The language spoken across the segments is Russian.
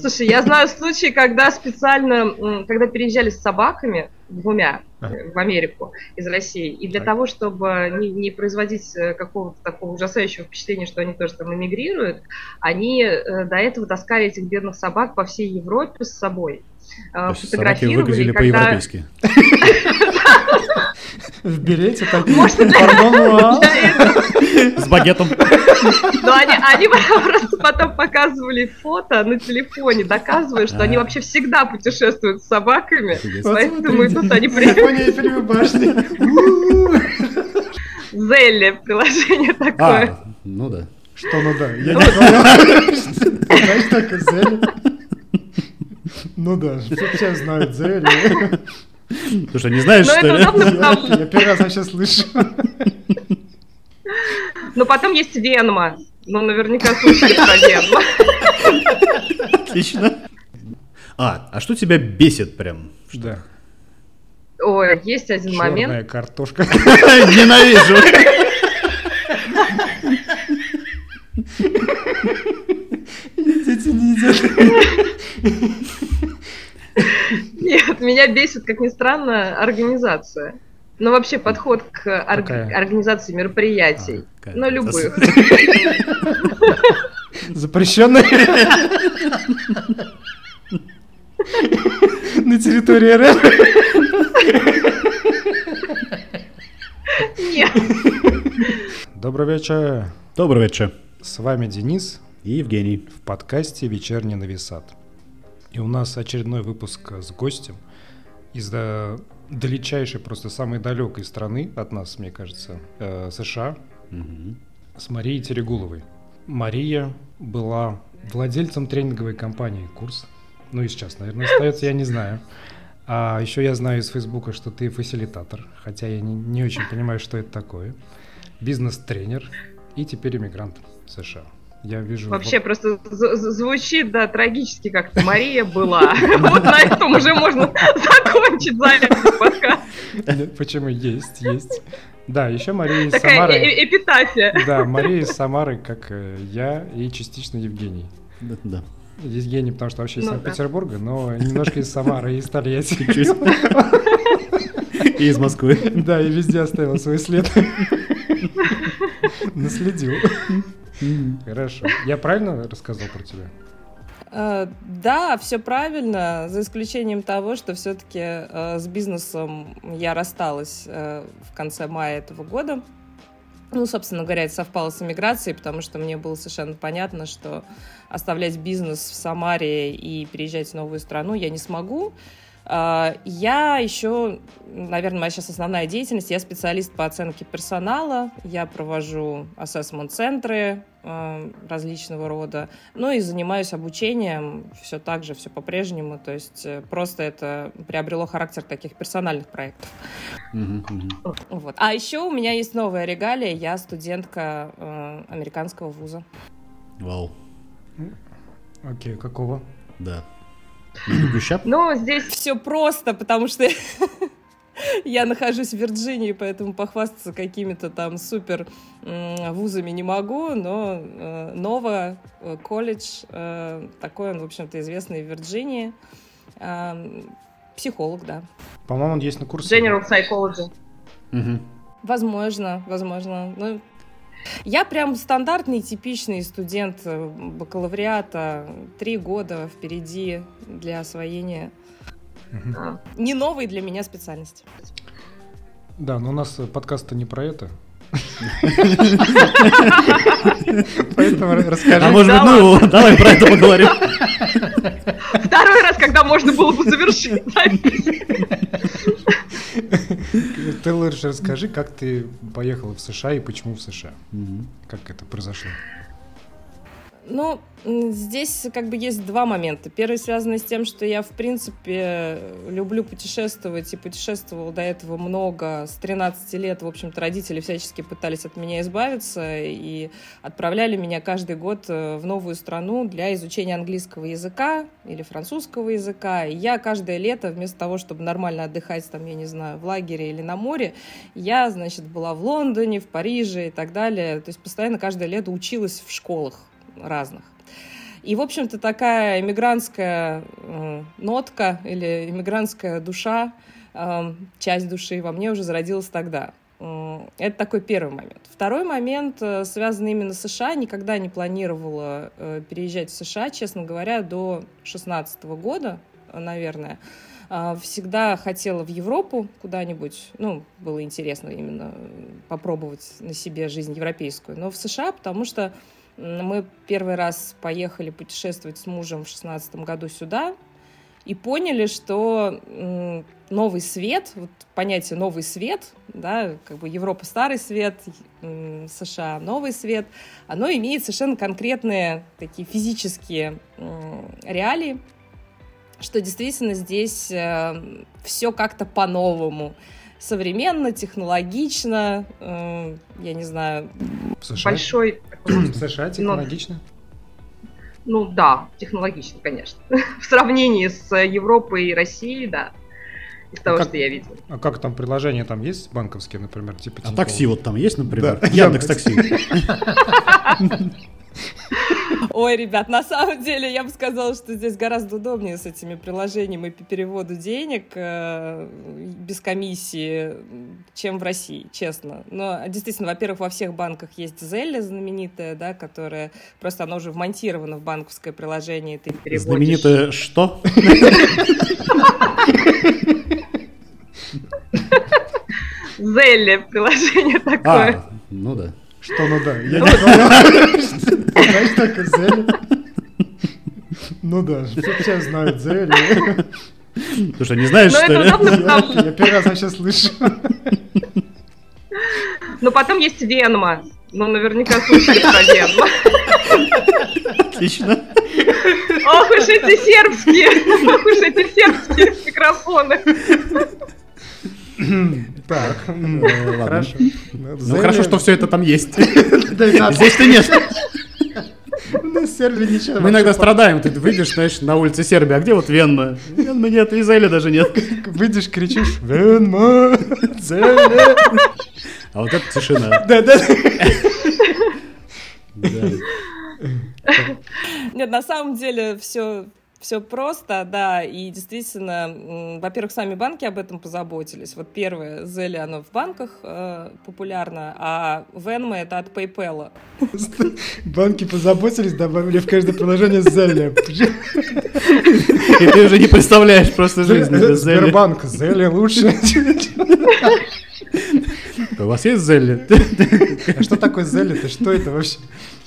Слушай, я знаю случаи, когда специально, когда переезжали с собаками, двумя, в Америку из России. И для так. того, чтобы не, не производить э, какого-то такого ужасающего впечатления, что они тоже там эмигрируют, они э, до этого таскали этих бедных собак по всей Европе с собой. То есть собаки выглядели когда... по-европейски. В берете так? Может, С багетом. Но они, они просто потом показывали фото на телефоне, доказывая, что они вообще всегда путешествуют с собаками. Поэтому тут они башни. Зелли приложение такое. А, ну да. Что ну да? Я не понял. Знаешь, так Зелли. Ну да, все знают Зелли. Ты что, не знаешь, что ли? Я первый раз вообще слышу. Но потом есть Венма. Ну, наверняка слышали про Венма. Отлично. А, а что тебя бесит прям? Да. Ой, есть один Черная момент. Черная картошка. Ненавижу. Дети не едят. Нет, меня бесит, как ни странно, организация. Ну, вообще подход к ор- организации мероприятий. А, ну, любых. Запрещенные. На территории РФ. Нет. Добрый вечер. Добрый вечер. С вами Денис и Евгений в подкасте «Вечерний нависат». И у нас очередной выпуск с гостем из э, далечайшей, просто самой далекой страны от нас, мне кажется, э, США, угу. с Марией Терегуловой. Мария была владельцем тренинговой компании «Курс». Ну и сейчас, наверное, остается, я не знаю. А еще я знаю из Фейсбука, что ты фасилитатор, хотя я не, не очень понимаю, что это такое. Бизнес-тренер и теперь иммигрант в США. Я вижу... Вообще просто звучит, да, трагически как-то. Мария была. Вот на этом уже можно закончить запись подкаст. Почему? Есть, есть. Да, еще Мария из Самары. Такая эпитафия. Да, Мария из Самары, как э, я, и частично Евгений. Да. Евгений, потому что вообще из ну Санкт-Петербурга, но немножко из Самары и из Тольятти. И из Москвы. Да, и везде оставил свой след. Наследил. Хорошо. Я правильно рассказал про тебя? Uh, да, все правильно, за исключением того, что все-таки uh, с бизнесом я рассталась uh, в конце мая этого года. Ну, собственно говоря, это совпало с эмиграцией, потому что мне было совершенно понятно, что оставлять бизнес в Самаре и переезжать в новую страну я не смогу. Я еще, наверное, моя сейчас основная деятельность, я специалист по оценке персонала, я провожу ассессмент-центры а, различного рода, ну и занимаюсь обучением все так же, все по-прежнему, то есть э, просто это приобрело характер таких персональных проектов. Вот. А еще у меня есть новая регалия, я студентка э, американского вуза. Вау. Окей, какого? Да. Ну, здесь все просто, потому что я нахожусь в Вирджинии, поэтому похвастаться какими-то там супер вузами не могу, но э, Нова э, колледж, э, такой он, в общем-то, известный в Вирджинии. Психолог, да. По-моему, он есть на курсе. General Psychology. Угу. Возможно, возможно. Ну, я прям стандартный, типичный студент э, бакалавриата. Три года впереди для освоения угу. не новой для меня специальности. Да, но у нас подкаст-то не про это. Поэтому расскажи. А может быть, ну, давай про это поговорим. Второй раз, когда можно было бы завершить Ты лучше расскажи, как ты поехала в США и почему в США? Как это произошло? Ну, здесь как бы есть два момента. Первый связанный с тем, что я, в принципе, люблю путешествовать и путешествовал до этого много. С 13 лет, в общем-то, родители всячески пытались от меня избавиться и отправляли меня каждый год э, в новую страну для изучения английского языка или французского языка. И я каждое лето, вместо того, чтобы нормально отдыхать, там, я не знаю, в лагере или на море, я, значит, была в Лондоне, в Париже и так далее. То есть постоянно каждое лето училась в школах разных. И, в общем-то, такая иммигрантская э, нотка или иммигрантская душа, э, часть души во мне уже зародилась тогда. Это такой первый момент. Второй момент э, связан именно с США. Никогда не планировала э, переезжать в США, честно говоря, до 2016 года, наверное. Всегда хотела в Европу куда-нибудь. Ну, было интересно именно попробовать на себе жизнь европейскую. Но в США, потому что мы первый раз поехали путешествовать с мужем в 2016 году сюда, и поняли, что новый свет, вот понятие новый свет, да, как бы Европа старый свет, США новый свет, оно имеет совершенно конкретные такие физические реалии, что действительно здесь э, все как-то по-новому. Современно, технологично, э, я не знаю. В США? Большой... В США технологично? Ну да, технологично, конечно. В сравнении с Европой и Россией, да. Из того, а как, что я видел. А как там приложения там есть банковские, например, типа? А такси вот там есть, например? Да. Яндекс Такси. Ой, ребят, на самом деле я бы сказала, что здесь гораздо удобнее с этими приложениями по переводу денег э, без комиссии, чем в России, честно. Но действительно, во-первых, во всех банках есть Зелли знаменитая, да, которая просто она уже вмонтирована в банковское приложение. Ты переводишь... Знаменитая что? Зелли приложение такое. А, ну да. Что ну да? Я не знаю. Знаешь, так Зелли. Ну да, все знают Зелли. Ты что, не знаешь, что ли? Я первый раз вообще слышу. Ну потом есть Венма. Ну, наверняка слышали про Венма. Отлично. Ох уж эти сербские, ох уж эти сербские микрофоны. Так, э, хорошо. Ну хорошо, что все это там есть. Здесь-то нет. На Сербии ничего. Мы иногда страдаем, ты выйдешь, знаешь, на улице Сербии, а где вот Венма? Венма нет, Израиля даже нет. Выйдешь, кричишь, Венма. А вот это тишина. Да, да. Нет, на самом деле все все просто, да, и действительно, во-первых, сами банки об этом позаботились. Вот первое, Зели, оно в банках э, популярно, а Venmo это от PayPal. Банки позаботились, добавили в каждое приложение Зели. И ты уже не представляешь просто жизнь без Зели. Сбербанк, Зели лучше. У вас есть Зелли? А что такое Зелли? Ты что это вообще?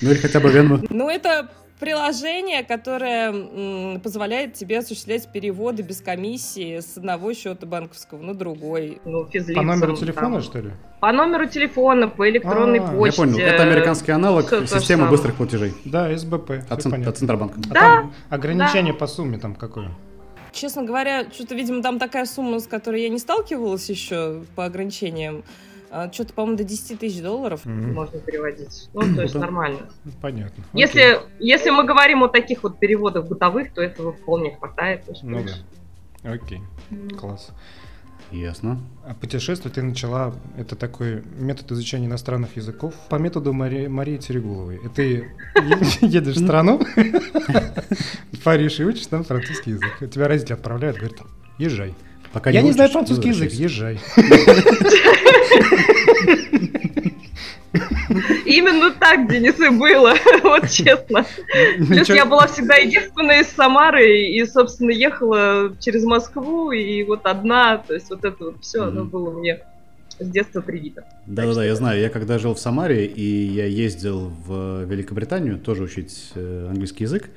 Ну или хотя бы Venmo. Ну это приложение, которое позволяет тебе осуществлять переводы без комиссии с одного счета банковского на другой. Ну, физлицам, по номеру телефона, там. что ли? По номеру телефона, по электронной А-а-а. почте. Я понял, это американский аналог Все системы быстрых платежей. Да, СБП. От, цен- от Центробанка. А да, там ограничение да. по сумме там какое? Честно говоря, что-то, видимо, там такая сумма, с которой я не сталкивалась еще по ограничениям. А, что-то, по-моему, до 10 тысяч долларов mm-hmm. можно переводить. Ну, то есть нормально. Понятно. Если, если мы говорим о таких вот переводах бытовых, то этого вполне хватает. Ну да. Окей, класс. Ясно. А путешествовать ты начала, это такой метод изучения иностранных языков по методу Мари, Марии Терегуловой. И ты едешь в страну, в Париж и учишь там французский язык. Тебя родители отправляют, говорят, езжай. Пока Я не, не знаю французский язык, езжай. Именно так, Денис, и было, вот честно. Плюс я была всегда единственная из Самары, и, собственно, ехала через Москву, и вот одна, то есть вот это вот все, оно было мне с детства привито. Да-да-да, я знаю. Я когда жил в Самаре, и я ездил в Великобританию тоже учить э, английский язык,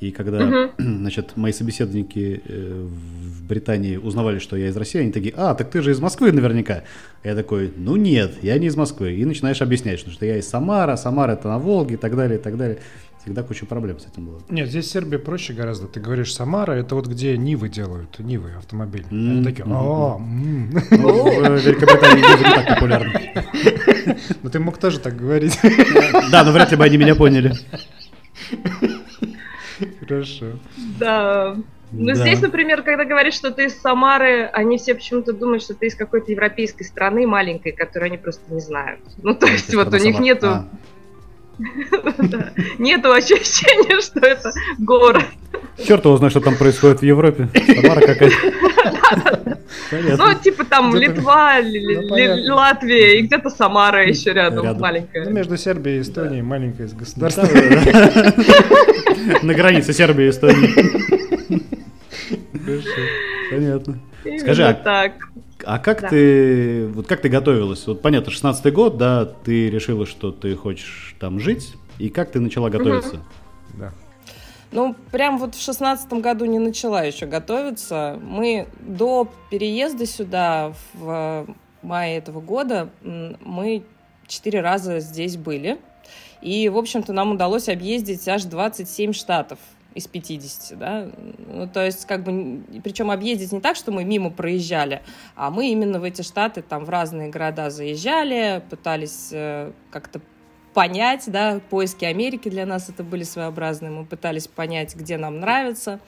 и когда, угу. значит, мои собеседники э, в Британии узнавали, что я из России, они такие, а, так ты же из Москвы наверняка. Я такой, ну нет, я не из Москвы. И начинаешь объяснять, что, я из Самара, Самара это на Волге и так далее, и так далее. Всегда куча проблем с этим было. Нет, здесь Сербия проще гораздо. Ты говоришь Самара, это вот где Нивы делают, Нивы автомобили. Mm-hmm. Они такие, о, ну, в Великобритании Нивы не так популярны. Ну ты мог тоже так говорить. Да, но вряд ли бы они меня поняли. Хорошо. Да. Ну, да. здесь, например, когда говоришь, что ты из Самары, они все почему-то думают, что ты из какой-то европейской страны маленькой, которую они просто не знают. Ну, то есть, вот у них нету... А. Нету ощущения, что это город. Черт его знает, что там происходит в Европе. Самара какая-то. Ну, типа там Литва, ну, Латвия и где-то Самара еще рядом, маленькая. Ну, между Сербией и Эстонией маленькое государство. На границе Сербии и Эстонии. Понятно. Скажи, а так. А как да. ты, вот как ты готовилась? Вот понятно, 16 год, да, ты решила, что ты хочешь там жить, и как ты начала готовиться? Угу. Да. Ну, прям вот в шестнадцатом году не начала еще готовиться. Мы до переезда сюда в мае этого года мы четыре раза здесь были. И, в общем-то, нам удалось объездить аж 27 штатов из 50, да, ну, то есть, как бы, причем объездить не так, что мы мимо проезжали, а мы именно в эти штаты, там, в разные города заезжали, пытались э, как-то понять, да, поиски Америки для нас это были своеобразные, мы пытались понять, где нам нравится,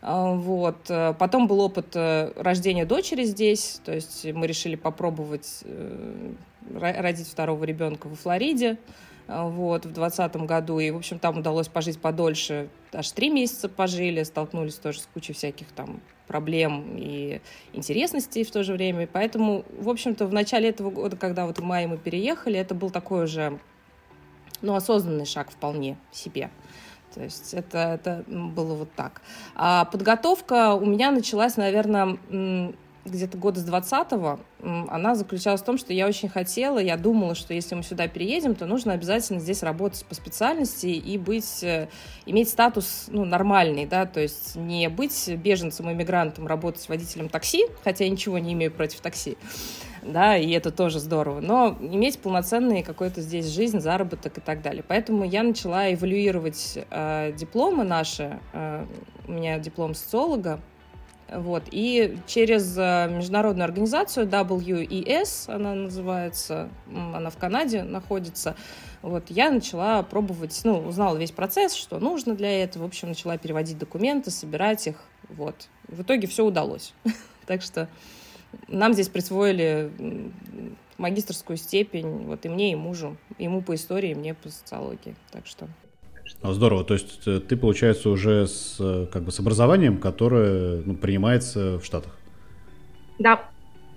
а, вот. Потом был опыт э, рождения дочери здесь, то есть мы решили попробовать э, родить второго ребенка во Флориде, а, вот, в двадцатом году, и, в общем, там удалось пожить подольше, аж три месяца пожили, столкнулись тоже с кучей всяких там проблем и интересностей в то же время, поэтому, в общем-то, в начале этого года, когда вот в мае мы переехали, это был такой уже, ну, осознанный шаг вполне себе. То есть это, это было вот так. А подготовка у меня началась, наверное, где-то года с 20-го, она заключалась в том, что я очень хотела, я думала, что если мы сюда переедем, то нужно обязательно здесь работать по специальности и быть, э, иметь статус ну, нормальный, да, то есть не быть беженцем, иммигрантом, работать водителем такси, хотя я ничего не имею против такси, да, и это тоже здорово, но иметь полноценный какой-то здесь жизнь, заработок и так далее. Поэтому я начала эвалюировать э, дипломы наши, э, у меня диплом социолога, вот. И через э, международную организацию WES, она называется, она в Канаде находится, вот, я начала пробовать, ну, узнала весь процесс, что нужно для этого, в общем, начала переводить документы, собирать их, вот. В итоге все удалось. Так что нам здесь присвоили магистрскую степень, вот и мне, и мужу. Ему по истории, мне по социологии. Так что а, здорово. То есть э, ты, получается, уже с, э, как бы, с образованием, которое ну, принимается в Штатах. Да,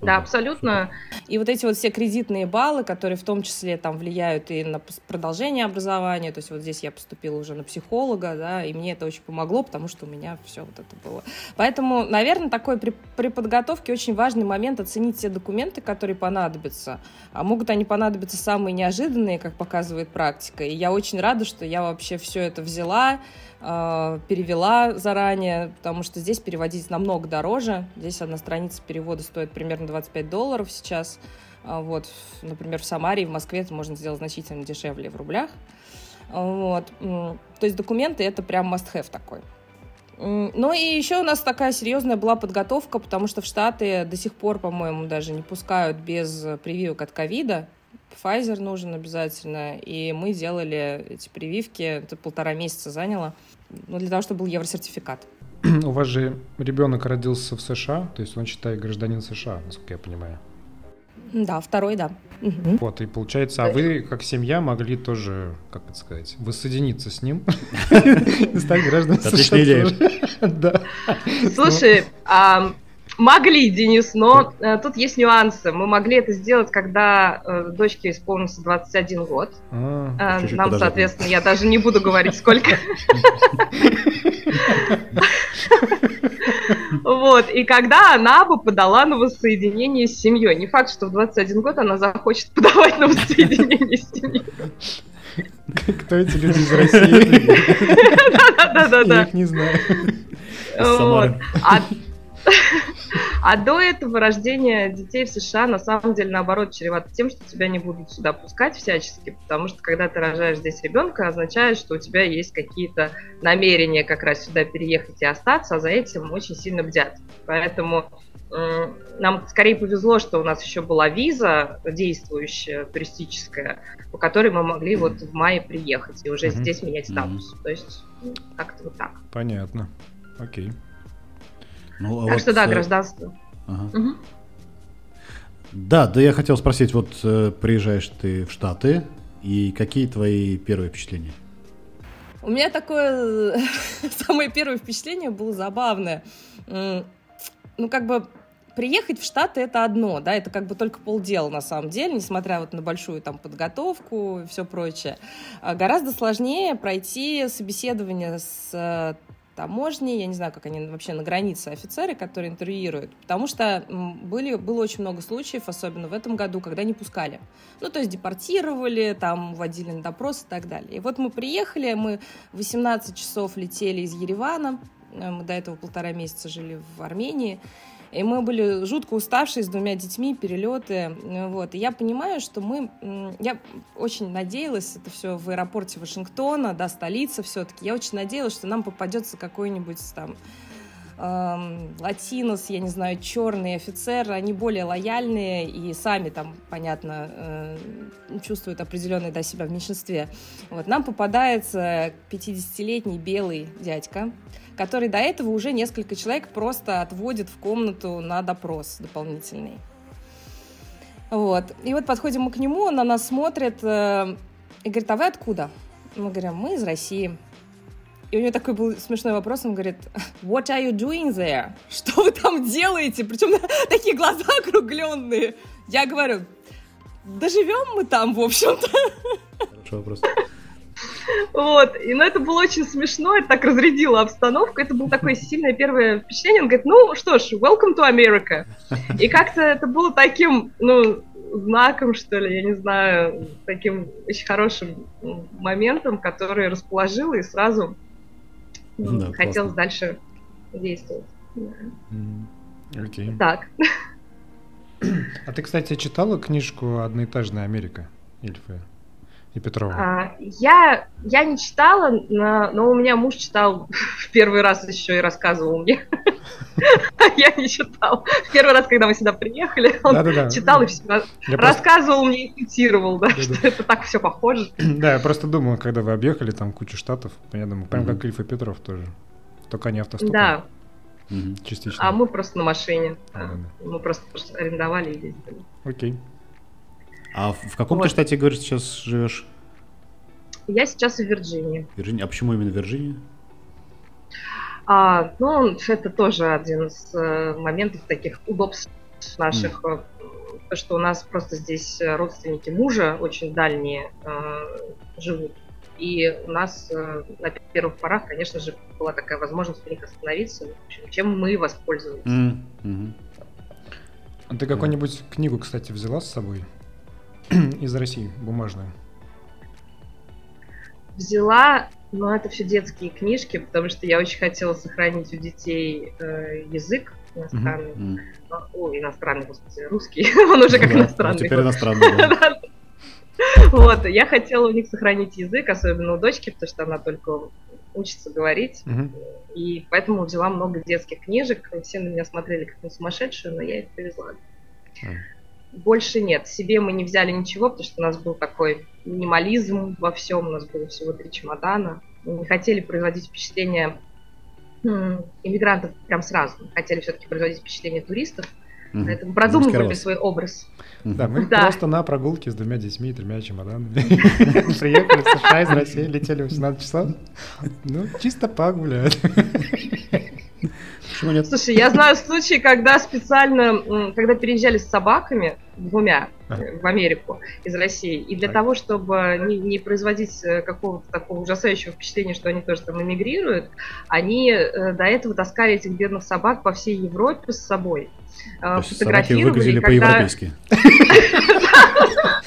да, абсолютно. И вот эти вот все кредитные баллы, которые в том числе там влияют и на продолжение образования, то есть вот здесь я поступила уже на психолога, да, и мне это очень помогло, потому что у меня все вот это было. Поэтому, наверное, такой при, при подготовке очень важный момент оценить те документы, которые понадобятся. А могут они понадобиться самые неожиданные, как показывает практика. И я очень рада, что я вообще все это взяла, э, перевела заранее, потому что здесь переводить намного дороже. Здесь одна страница перевода стоит примерно 25 долларов сейчас. А вот, например, в Самаре и в Москве это можно сделать значительно дешевле в рублях. Вот. То есть документы это прям must-have такой. Ну и еще у нас такая серьезная была подготовка, потому что в Штаты до сих пор, по-моему, даже не пускают без прививок от ковида. Pfizer нужен обязательно, и мы делали эти прививки, это полтора месяца заняло, ну, для того, чтобы был евросертификат. У вас же ребенок родился в США, то есть он, считай, гражданин США, насколько я понимаю. Да, второй, да. Угу. Вот, и получается, а вы, как семья, могли тоже, как это сказать, воссоединиться с ним и стать гражданами США. Да. Слушай, Могли, Денис, но э, тут есть нюансы. Мы могли это сделать, когда э, дочке исполнился 21 год. А, э, нам, соответственно, я даже не буду говорить, сколько. Вот, и когда она бы подала на воссоединение с семьей. Не факт, что в 21 год она захочет подавать на воссоединение с семьей. Кто эти люди из России? Да-да-да. Я их не знаю. А до этого рождение детей в США на самом деле наоборот чревато тем, что тебя не будут сюда пускать всячески, потому что когда ты рожаешь здесь ребенка, означает, что у тебя есть какие-то намерения как раз сюда переехать и остаться, а за этим очень сильно бдят. Поэтому нам скорее повезло, что у нас еще была виза действующая, туристическая, по которой мы могли вот в мае приехать и уже mm-hmm. здесь менять статус. Mm-hmm. То есть как-то вот так. Понятно. Окей. Ну, а так вот, что да, э, гражданство. Ага. Угу. Да, да, я хотел спросить, вот э, приезжаешь ты в Штаты, И какие твои первые впечатления? У меня такое самое первое впечатление было забавное. Ну, как бы приехать в Штаты это одно, да, это как бы только полдела на самом деле, несмотря вот на большую там подготовку и все прочее. А гораздо сложнее пройти собеседование с э, таможни, я не знаю, как они вообще на границе офицеры, которые интервьюируют, потому что были, было очень много случаев, особенно в этом году, когда не пускали. Ну, то есть депортировали, там, водили на допрос и так далее. И вот мы приехали, мы 18 часов летели из Еревана, мы до этого полтора месяца жили в Армении, и мы были жутко уставшие с двумя детьми, перелеты. Вот. И я понимаю, что мы... Я очень надеялась, это все в аэропорте Вашингтона, да, столица все-таки. Я очень надеялась, что нам попадется какой-нибудь там эм, латинос, я не знаю, черные офицеры, они более лояльные и сами там, понятно, э, чувствуют определенное до себя в меньшинстве. Вот. Нам попадается 50-летний белый дядька, который до этого уже несколько человек просто отводит в комнату на допрос дополнительный. Вот. И вот подходим мы к нему, он на нас смотрит э, и говорит, а вы откуда? Мы говорим, мы из России. И у него такой был смешной вопрос, он говорит, what are you doing there? Что вы там делаете? Причем такие глаза округленные. Я говорю, доживем мы там, в общем-то. Хороший вопрос. Вот, и ну, это было очень смешно, это так разрядило обстановку, это было такое сильное первое впечатление, он говорит, ну что ж, welcome to America. И как-то это было таким, ну, знаком, что ли, я не знаю, таким очень хорошим моментом, который расположил и сразу ну, да, хотелось дальше действовать. Окей. Okay. Так. А ты, кстати, читала книжку «Одноэтажная Америка» Ильфа? И Петрова? А, я, я не читала, но, но у меня муж читал в первый раз еще и рассказывал мне. Я не читал. В первый раз, когда мы сюда приехали, он читал и рассказывал мне и цитировал, да, что это так все похоже. Да, я просто думал, когда вы объехали там кучу штатов, я думаю, прям как Ильф и Петров тоже. Только не автостопом. Да. Частично. А мы просто на машине. Мы просто арендовали и ездили. Окей. А в каком вот. ты штате, говоришь, сейчас живешь? Я сейчас в Вирджинии. Вирджиния. А почему именно Вирджиния? А, ну, это тоже один из э, моментов таких удобств наших. Mm. То, что у нас просто здесь родственники мужа очень дальние э, живут. И у нас э, на первых порах, конечно же, была такая возможность у них остановиться, в общем, чем мы воспользовались. Mm. Mm-hmm. А ты какую-нибудь книгу, кстати, взяла с собой? из России бумажную? Взяла, но это все детские книжки, потому что я очень хотела сохранить у детей э, язык иностранный. Mm-hmm. О, иностранный, господи, русский. Он уже как иностранный. Теперь иностранный, Вот, я хотела у них сохранить язык, особенно у дочки, потому что она только учится говорить. И поэтому взяла много детских книжек. Все на меня смотрели как на сумасшедшую, но я их привезла больше нет. Себе мы не взяли ничего, потому что у нас был такой минимализм во всем, у нас было всего три чемодана. Мы не хотели производить впечатление иммигрантов прям сразу. Мы хотели все-таки производить впечатление туристов, mm поэтому продумывали свой образ. Да, мы да. просто на прогулке с двумя детьми и тремя чемоданами приехали в США из России, летели 18 часов. Ну, чисто погулять. Почему нет? Слушай, я знаю случаи, когда специально, когда переезжали с собаками, двумя, а. в Америку из России, и для так. того, чтобы не, не производить э, какого-то такого ужасающего впечатления, что они тоже там эмигрируют, они э, до этого таскали этих бедных собак по всей Европе с собой. Э, То фотографировали. Собаки выглядели когда... по-европейски.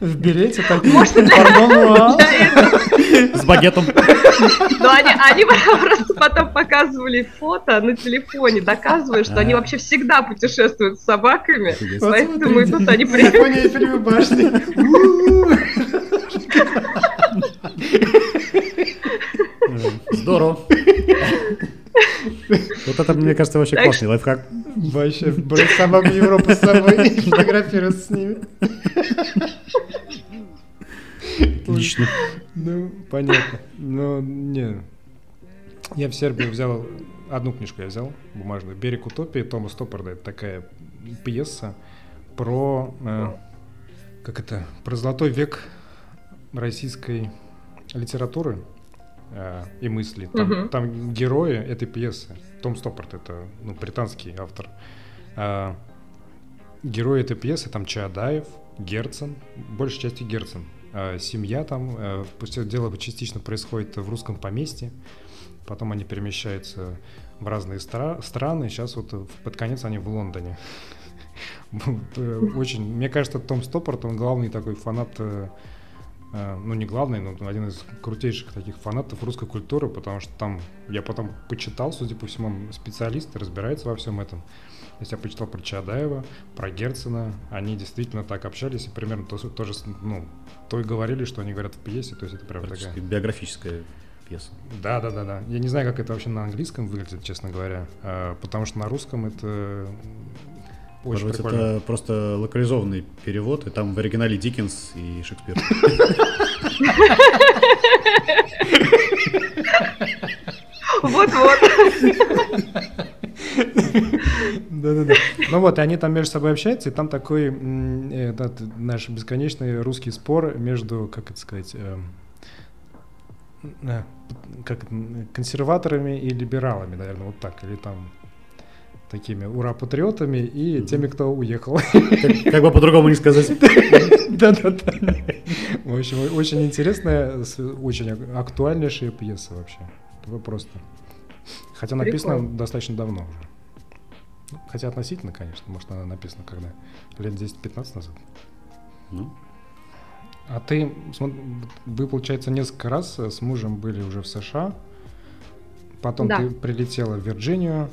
В берете так. С багетом. Ну, они, они просто потом показывали фото на телефоне, доказывая, что они вообще всегда путешествуют с собаками. Поэтому тут они приехали. башни. Здорово. Вот это, мне кажется, вообще классный лайфхак. Вообще, брать собак в Европу с собой и фотографироваться с ними. Отлично. Ну, понятно. Но не. Я в Сербии взял одну книжку я взял бумажную. «Берег утопии» Тома Стоппарда. Это такая пьеса про... Э, как это? Про золотой век российской литературы э, и мысли. Там, угу. там герои этой пьесы. Том Стоппорт, это ну, британский автор. Э, герои этой пьесы там Чаадаев, Герцен, большей части Герцен. Э, семья там, э, пусть дело частично происходит в русском поместье, потом они перемещаются в разные стра- страны, сейчас вот под конец они в Лондоне. Очень, мне кажется, Том Стоппорт, он главный такой фанат э, Э, ну не главный, но один из крутейших таких фанатов русской культуры, потому что там я потом почитал, судя по всему, специалисты разбираются во всем этом. То есть я почитал про Чадаева, про Герцена, они действительно так общались и примерно то, тоже, ну, то и говорили, что они говорят в пьесе, то есть это прям такая... биографическая пьеса. Да, да, да, да. Я не знаю, как это вообще на английском выглядит, честно говоря, э, потому что на русском это очень Может быть, это просто локализованный перевод, и там в оригинале Диккенс и Шекспир. Вот-вот. Да-да-да. Ну вот, и они там между собой общаются, и там такой этот, наш бесконечный русский спор между, как это сказать, эм, э, как консерваторами и либералами, наверное, вот так, или там такими ура-патриотами и теми, кто уехал. Как, как бы по-другому не сказать. Да-да-да. В общем, очень интересная, очень актуальнейшая пьеса вообще. Это просто. Хотя написано Прикольно. достаточно давно уже. Ну, хотя относительно, конечно. Может, она написана когда? Лет 10-15 назад. Ну. А ты, вы, получается, несколько раз с мужем были уже в США. Потом да. ты прилетела в Вирджинию,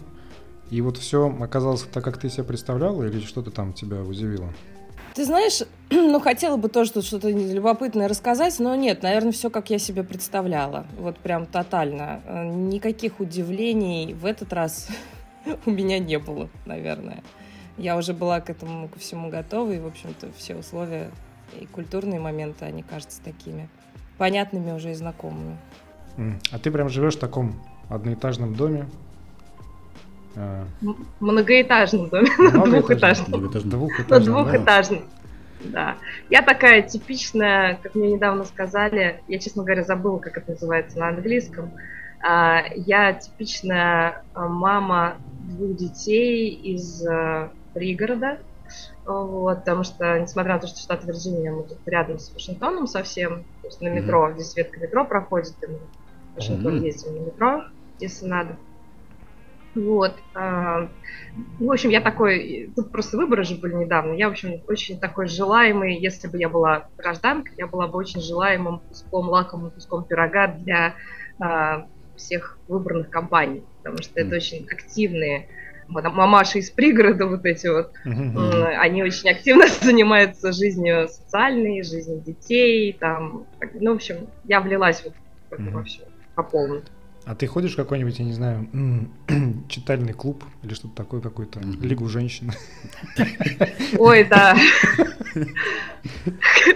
и вот все оказалось так, как ты себе представляла, или что-то там тебя удивило? Ты знаешь, ну, хотела бы тоже тут что-то любопытное рассказать, но нет, наверное, все, как я себе представляла. Вот прям тотально. Э, никаких удивлений в этот раз у меня не было, наверное. Я уже была к этому, ко всему готова, и, в общем-то, все условия и культурные моменты, они кажутся такими понятными уже и знакомыми. А ты прям живешь в таком одноэтажном доме, Многоэтажном доме, двухэтажном. Двухэтажном. Двухэтажном. Да. Я такая типичная, как мне недавно сказали, я, честно говоря, забыла, как это называется на английском. А, я типичная а, мама двух детей из а, пригорода. Вот, потому что, несмотря на то, что штат Вирджиния, мы тут рядом с Вашингтоном совсем, то есть на метро, mm-hmm. здесь ветка метро проходит, и мы в Вашингтон mm-hmm. ездим на метро, если надо. Вот. А, в общем, я такой, тут просто выборы же были недавно, я, в общем, очень такой желаемый, если бы я была гражданкой, я была бы очень желаемым куском, лакомым куском пирога для а, всех выбранных компаний, потому что это очень активные мамаши из пригорода вот эти вот, mm-hmm. они очень активно занимаются жизнью социальной, жизнью детей, там, ну, в общем, я влилась вот mm-hmm. во все по полной. А ты ходишь в какой-нибудь, я не знаю, читальный клуб или что-то такое, какую-то лигу женщин? Ой, да.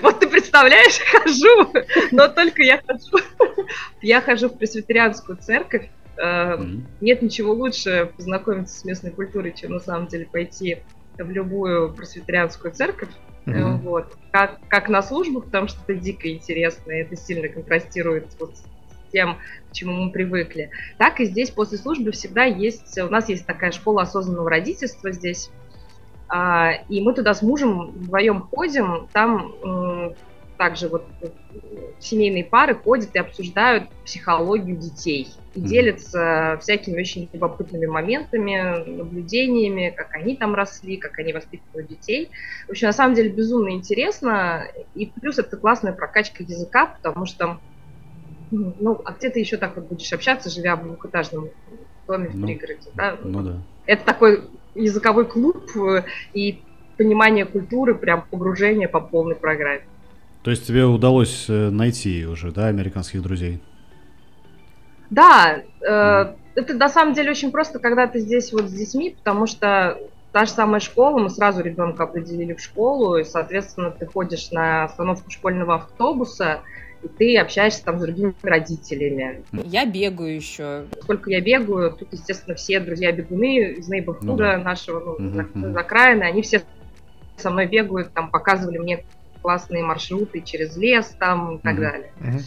Вот ты представляешь, хожу, но только я хожу. Я хожу в пресвитерианскую церковь. Э, нет ничего лучше познакомиться с местной культурой, чем на самом деле пойти в любую пресвитерианскую церковь. Mm-hmm. Вот. Как, как на службу, потому что это дико интересно, и это сильно контрастирует вот с тем, к чему мы привыкли. Так и здесь после службы всегда есть, у нас есть такая школа осознанного родительства здесь, а, и мы туда с мужем вдвоем ходим, там также вот э, семейные пары ходят и обсуждают психологию детей и делятся всякими очень любопытными моментами, наблюдениями, как они там росли, как они воспитывают детей. В общем, на самом деле безумно интересно. И плюс это классная прокачка языка, потому что ну, а где ты еще так вот будешь общаться, живя в двухэтажном доме в ну, пригороде, да? Ну да. Это такой языковой клуб э, и понимание культуры, прям погружение по полной программе. То есть тебе удалось э, найти уже, да, американских друзей? Да, э, это на самом деле очень просто, когда ты здесь вот с детьми, потому что та же самая школа, мы сразу ребенка определили в школу, и, соответственно, ты ходишь на остановку школьного автобуса, и ты общаешься там с другими родителями. Я бегаю еще. Сколько я бегаю, тут, естественно, все друзья-бегуны из нейборхуда ну, да. нашего, ну, mm-hmm. закраины, они все со мной бегают, там показывали мне классные маршруты через лес там и так угу. далее. Угу.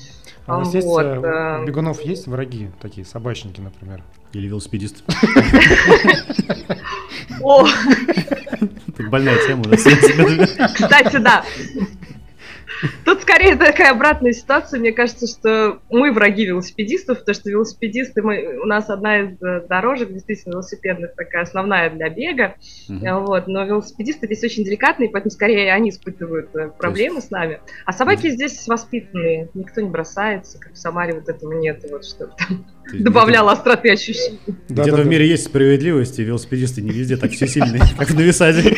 А у вас вот, есть, э, у бегунов есть враги, такие собачники, например? Или велосипедист? О! Больная тема. Кстати, да. Тут скорее такая обратная ситуация. Мне кажется, что мы враги велосипедистов, потому что велосипедисты, мы, у нас одна из э, дорожек, действительно, велосипедных, такая основная для бега. Угу. Вот, но велосипедисты здесь очень деликатные, поэтому скорее они испытывают э, проблемы есть... с нами. А собаки угу. здесь воспитанные, никто не бросается, как в Самаре вот этого нет, вот чтобы там добавляло остроты ощущений. Где-то в мире есть справедливость, и велосипедисты не везде так все сильные, как в Новисаде.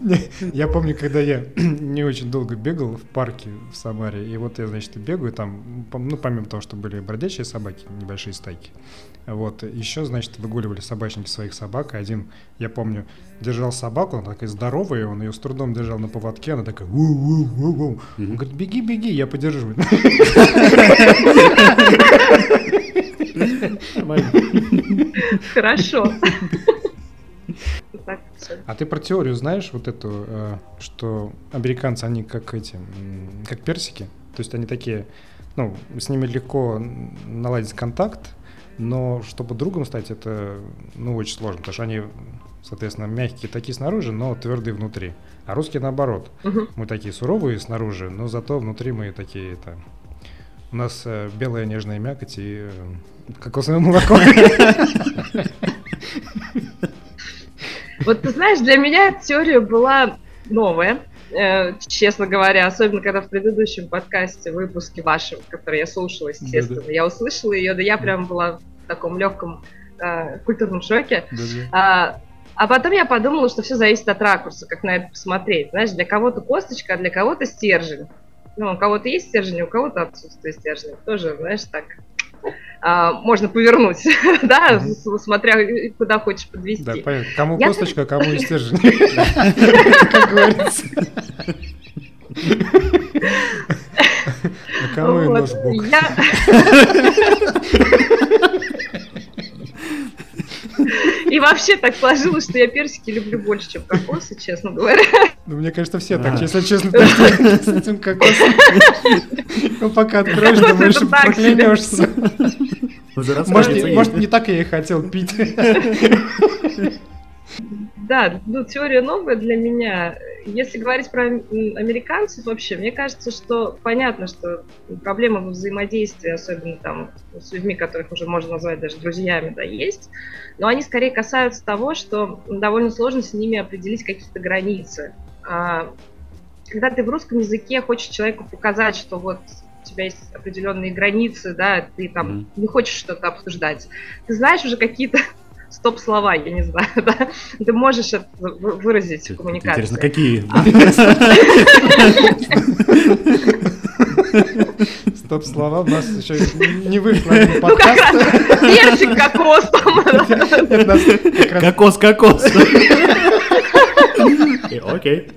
Я помню, когда я не очень долго бегал в парке в Самаре, и вот я, значит, бегаю там, ну, помимо того, что были бродячие собаки, небольшие стайки, вот, еще, значит, выгуливали собачники своих собак, и один, я помню, держал собаку, она такая здоровая, он ее с трудом держал на поводке, она такая ву ву ву ву Он говорит, беги, беги, я подержу. Хорошо. А ты про теорию знаешь вот эту, э, что американцы, они как эти, как персики, то есть они такие, ну, с ними легко наладить контакт, но чтобы другом стать, это, ну, очень сложно, потому что они, соответственно, мягкие такие снаружи, но твердые внутри. А русские наоборот. Угу. Мы такие суровые снаружи, но зато внутри мы такие, это, у нас э, белая нежная мякоть и э, кокосовое молоко. Вот ты знаешь, для меня эта теория была новая, э, честно говоря, особенно когда в предыдущем подкасте, выпуске вашем, который я слушала, естественно, Да-да. я услышала ее, да я прям была в таком легком э, культурном шоке. А, а потом я подумала, что все зависит от ракурса, как на это посмотреть. Знаешь, для кого-то косточка, а для кого-то стержень. Ну, у кого-то есть стержень, у кого-то отсутствие стержня. Тоже, знаешь, так а, можно повернуть, да, смотря куда хочешь подвести. Да, понятно. Кому Я... косточка, а кому и стержень. Как говорится. А кому и нож И вообще так сложилось, что я персики люблю больше, чем кокосы, честно говоря. Ну, мне кажется, все так, если честно, с этим кокосом. Ну, пока откроешь, думаешь, проклянешься. Может, не так я и хотел пить. Да, ну, теория новая для меня. Если говорить про американцев вообще, мне кажется, что понятно, что проблема во взаимодействии, особенно там с людьми, которых уже можно назвать даже друзьями, да, есть. Но они скорее касаются того, что довольно сложно с ними определить какие-то границы. А, когда ты в русском языке хочешь человеку показать, что вот у тебя есть определенные границы, да, ты там mm-hmm. не хочешь что-то обсуждать, ты знаешь уже какие-то стоп-слова, я не знаю, да? Ты можешь это выразить в коммуникации. Интересно, какие? Стоп-слова у нас еще не вышло подкаст. Ну, как раз персик кокос там. Кокос, кокос. Окей.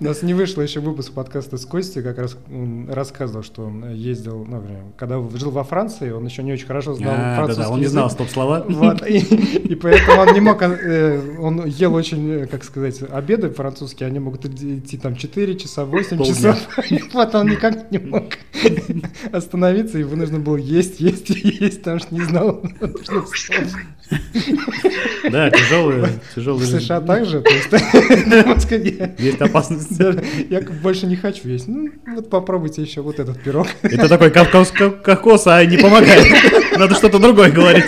У нас не вышло еще выпуск подкаста с Костей, как раз он рассказывал, что он ездил, ну, когда жил во Франции, он еще не очень хорошо знал а, французский да, да, он не знал стоп-слова. Вот, и, и поэтому он не мог, э, он ел очень, э, как сказать, обеды французские, они могут идти там 4 часа, 8 Полдня. часов, вот он никак не мог остановиться, его нужно было есть, есть, есть, потому что не знал, что Да, тяжелые, тяжелые. В США также, то есть есть опасность. Я больше не хочу есть. Ну, вот попробуйте еще вот этот пирог. Это такой кокос, а не помогает. Надо что-то другое говорить.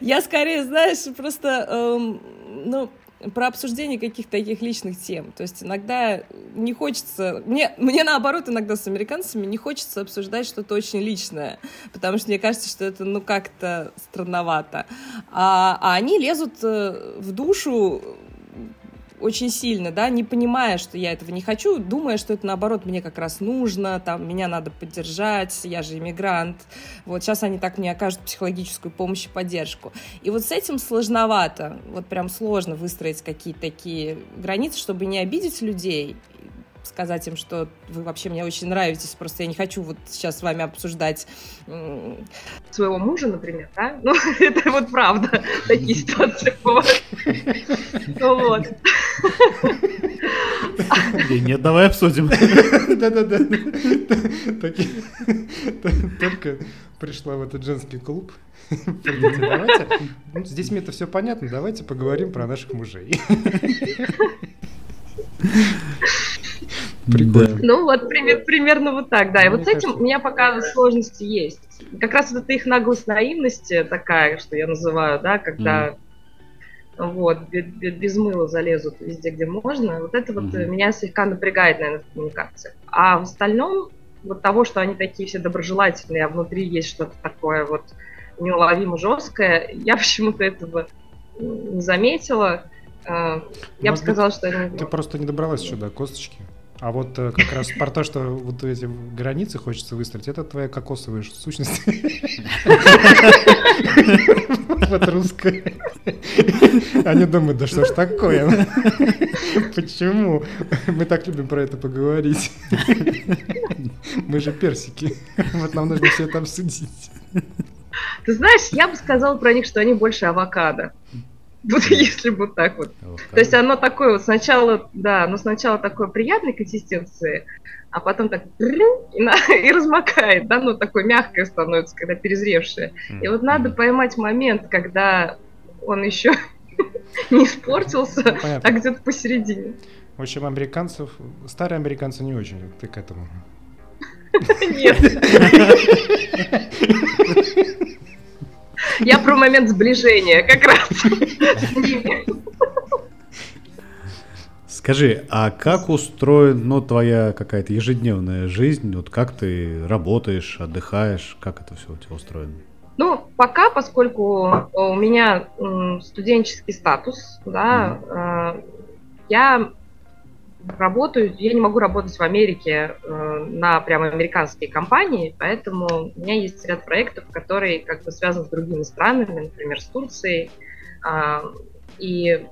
Я скорее, знаешь, просто, эм, ну, про обсуждение каких-то таких личных тем. То есть иногда не хочется... Мне, мне наоборот, иногда с американцами не хочется обсуждать что-то очень личное, потому что мне кажется, что это, ну, как-то странновато. А, а они лезут э, в душу очень сильно, да, не понимая, что я этого не хочу, думая, что это наоборот мне как раз нужно, там, меня надо поддержать, я же иммигрант. Вот сейчас они так мне окажут психологическую помощь и поддержку. И вот с этим сложновато, вот прям сложно выстроить какие-то такие границы, чтобы не обидеть людей, сказать им, что вы вообще мне очень нравитесь, просто я не хочу вот сейчас с вами обсуждать... Своего мужа, например, да? Ну, это вот правда, такие ситуации бывают. Вот. Нет, давай обсудим. Да-да-да. Только пришла в этот женский клуб. Давайте, ну, здесь мне это все понятно, давайте поговорим про наших мужей. Прикольно. Ну вот пример, примерно вот так, да. И вот с этим у меня пока сложности есть. Как раз вот эта их наглость наивности такая, что я называю, да, когда вот, без, без мыла залезут везде, где можно. Вот это вот меня слегка напрягает, наверное, в коммуникациях. А в остальном, вот того, что они такие все доброжелательные, а внутри есть что-то такое вот неуловимо жесткое, я почему-то этого не заметила. А, я бы сказала, что... Ты просто не добралась до косточки. А вот э, как раз про то, что вот эти границы хочется выстроить, это твоя кокосовая сущность. Вот русская. Они думают, да что ж такое? Почему? Мы так любим про это поговорить. Мы же персики. Вот нам нужно все это обсудить. Ты знаешь, я бы сказала про них, что они больше авокадо. Вот если бы так вот. вот То есть оно такое вот сначала, да, оно сначала такой приятной консистенции, а потом так и, на, и размокает, да, ну такое мягкое становится, когда перезревшее. И вот надо поймать момент, когда он еще не испортился, ну, а где-то посередине. В общем, американцев, старые американцы не очень, ты к этому. Нет. Я про момент сближения как раз. Скажи, а как устроена ну, твоя какая-то ежедневная жизнь? Вот как ты работаешь, отдыхаешь? Как это все у тебя устроено? Ну, пока, поскольку у меня студенческий статус, да, mm. я работаю, я не могу работать в Америке э, на прямо американские компании, поэтому у меня есть ряд проектов, которые как бы связаны с другими странами, например, с Турцией, э, и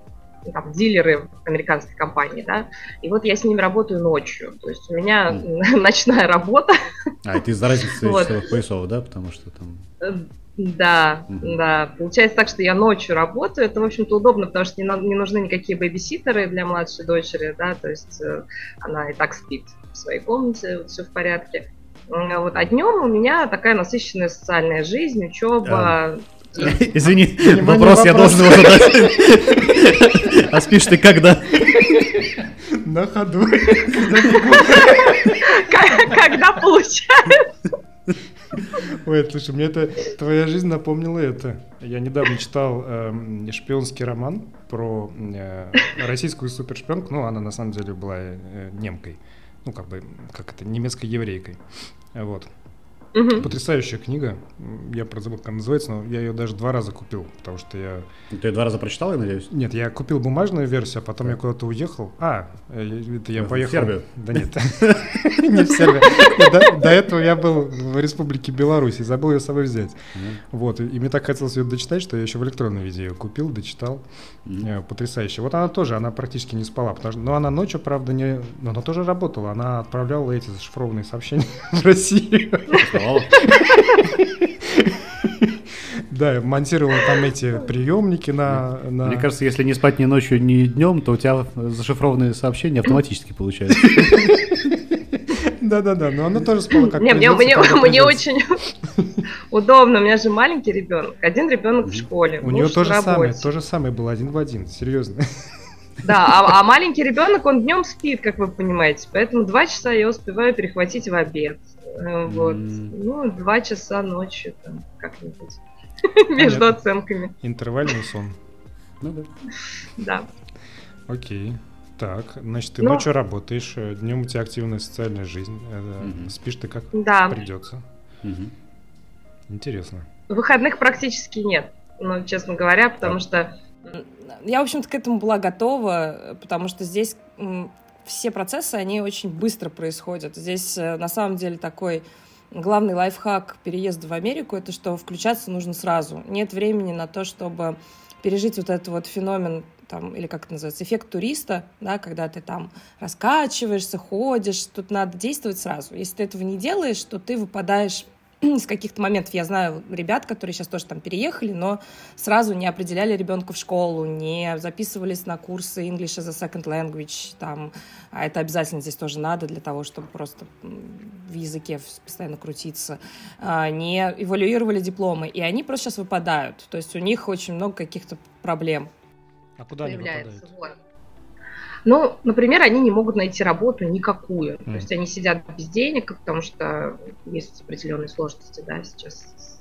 ну, там, дилеры американской компании, да, и вот я с ними работаю ночью, то есть у меня mm. ночная работа. А, это из-за разницы вот. поясов, да, потому что там... Да, mm-hmm. да. Получается так, что я ночью работаю. Это, в общем-то, удобно, потому что не, не нужны никакие бэбиситеры для младшей дочери, да, то есть э, она и так спит в своей комнате, вот, все в порядке. Вот, а днем у меня такая насыщенная социальная жизнь, учеба. А... Извини, вопрос я должен его задать. А спишь ты когда? На ходу. Когда получается. Ой, слушай, мне это твоя жизнь напомнила это. Я недавно читал э, шпионский роман про э, российскую супершпионку. Ну, она на самом деле была э, немкой. Ну, как бы, как это, немецкой еврейкой. Вот. Угу. Потрясающая книга. Я про забыл, как она называется, но я ее даже два раза купил, потому что я... Ты ее два раза прочитал, я надеюсь? Нет, я купил бумажную версию, а потом да. я куда-то уехал. А, э, это я поехал... В Сербию? Да нет, не в Сербию. До этого я был в Республике Беларусь и забыл ее с собой взять. Вот, и мне так хотелось ее дочитать, что я еще в электронном виде ее купил, дочитал. Э, потрясающе. Вот она тоже, она практически не спала, потому что, но она ночью, правда, не... Но она тоже работала, она отправляла эти зашифрованные сообщения в Россию. Да, монтировал там эти приемники на, на... Мне кажется, если не спать ни ночью, ни днем, то у тебя зашифрованные сообщения автоматически получаются. Да-да-да, но она тоже спала как Не, мне, мне, мне очень удобно, у меня же маленький ребенок, один ребенок в школе. У нее тоже самое, то же самое было один в один, серьезно. Да, а, а маленький ребенок, он днем спит, как вы понимаете, поэтому два часа я успеваю перехватить в обед. Э, вот. Ну, два часа ночью там как-нибудь. Между оценками. Интервальный сон. Ну да. Да. Окей. Так, значит, ты ну, ночью работаешь, э, днем у тебя активная социальная жизнь. Угу. Спишь ты как да. придется. Угу. Интересно. Выходных практически нет, ну, честно говоря, потому да. что... Я, в общем-то, к этому была готова, потому что здесь все процессы, они очень быстро происходят. Здесь э, на самом деле такой главный лайфхак переезда в Америку, это что включаться нужно сразу. Нет времени на то, чтобы пережить вот этот вот феномен там, или как это называется, эффект туриста, да, когда ты там раскачиваешься, ходишь, тут надо действовать сразу. Если ты этого не делаешь, то ты выпадаешь из каких-то моментов. Я знаю ребят, которые сейчас тоже там переехали, но сразу не определяли ребенка в школу, не записывались на курсы English as a second language, там, а это обязательно здесь тоже надо для того, чтобы просто в языке постоянно крутиться, а, не эвалюировали дипломы, и они просто сейчас выпадают. То есть у них очень много каких-то проблем. А куда они выпадают? Вот. Ну, например, они не могут найти работу никакую. Mm. То есть они сидят без денег, потому что есть определенные сложности, да, сейчас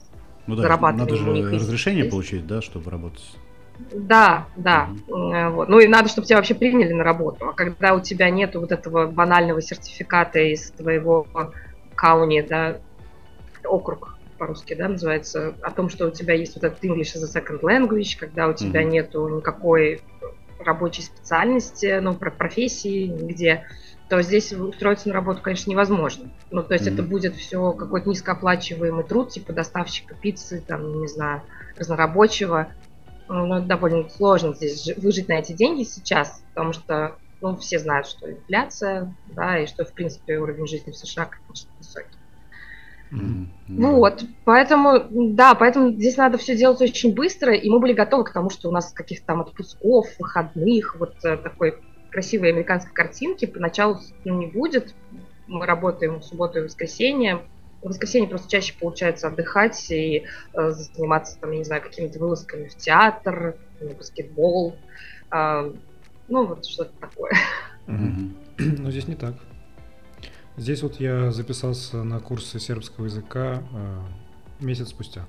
ну да, надо же разрешение есть. получить, да, чтобы работать. Да, да. Mm-hmm. Вот. Ну и надо, чтобы тебя вообще приняли на работу. А когда у тебя нет вот этого банального сертификата из твоего кауни, да, округ по-русски, да, называется, о том, что у тебя есть вот этот English as a second language, когда у тебя mm-hmm. нету никакой рабочей специальности, ну, про профессии нигде, то здесь устроиться на работу, конечно, невозможно. Ну, то есть mm-hmm. это будет все какой-то низкооплачиваемый труд, типа доставщика пиццы, там, не знаю, разнорабочего. Ну, довольно сложно здесь выжить на эти деньги сейчас, потому что, ну, все знают, что инфляция, да, и что, в принципе, уровень жизни в США, конечно. Mm-hmm. Вот, поэтому, да, поэтому здесь надо все делать очень быстро, и мы были готовы к тому, что у нас каких-то там отпусков, выходных, вот э, такой красивой американской картинки поначалу ну, не будет. Мы работаем в субботу и воскресенье. В воскресенье просто чаще получается отдыхать и э, заниматься, там, я не знаю, какими-то вылазками в театр, в баскетбол. Э, ну, вот что-то такое. Mm-hmm. Но здесь не так. Здесь вот я записался на курсы сербского языка э, месяц спустя.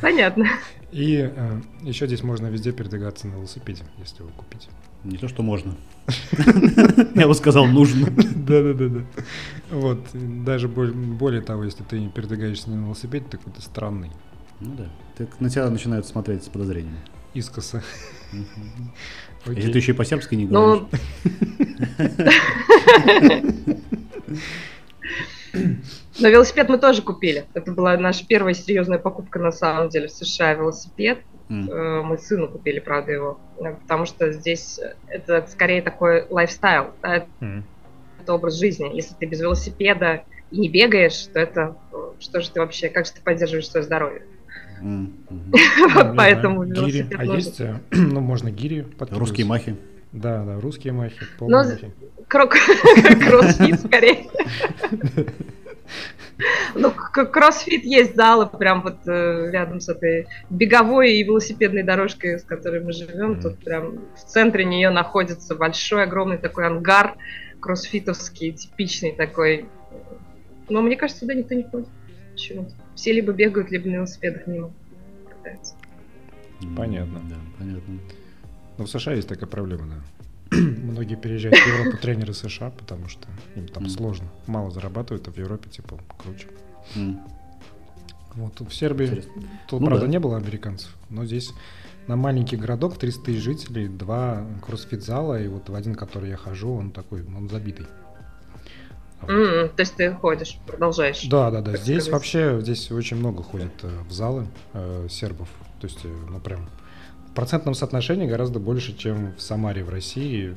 Понятно. И э, еще здесь можно везде передвигаться на велосипеде, если вы купите. Не то, что можно. Я бы сказал, нужно. Да-да-да. Вот, даже более того, если ты передвигаешься на велосипеде, ты какой-то странный. Ну да. Так на тебя начинают смотреть с подозрением. Искоса. Если ты еще и по-сербски не говоришь. Но велосипед мы тоже купили. Это была наша первая серьезная покупка на самом деле в США велосипед. Mm. Мы сыну купили, правда, его. Потому что здесь это скорее такой лайфстайл. Да? Mm. Это образ жизни. Если ты без велосипеда и не бегаешь, то это что же ты вообще, как же ты поддерживаешь свое здоровье? Вот поэтому гири. А есть, э, ну, можно гири Русские махи. Да, да, русские махи. Но кроссфит скорее. Ну, кроссфит есть залы прям вот э, рядом с этой беговой и велосипедной дорожкой, с которой мы живем. Тут прям в центре нее находится большой, огромный такой ангар кроссфитовский, типичный такой. Но мне кажется, туда никто не ходит. Почему-то. Все либо бегают, либо на велосипедах мимо катаются. Понятно. Да, понятно. Но в США есть такая проблема, да. Многие переезжают в Европу тренеры США, потому что им там mm. сложно. Мало зарабатывают, а в Европе типа круче. Mm. Вот в Сербии Интересно. тут, ну, правда, да. не было американцев, но здесь на маленький городок, 300 тысяч жителей, два кроссфит-зала, и вот в один, который я хожу, он такой, он забитый. Mm-hmm. То есть ты ходишь, продолжаешь? Да, да, да. Здесь сказать. вообще, здесь очень много ходит э, в залы э, сербов. То есть, э, ну прям в процентном соотношении гораздо больше, чем в Самаре в России.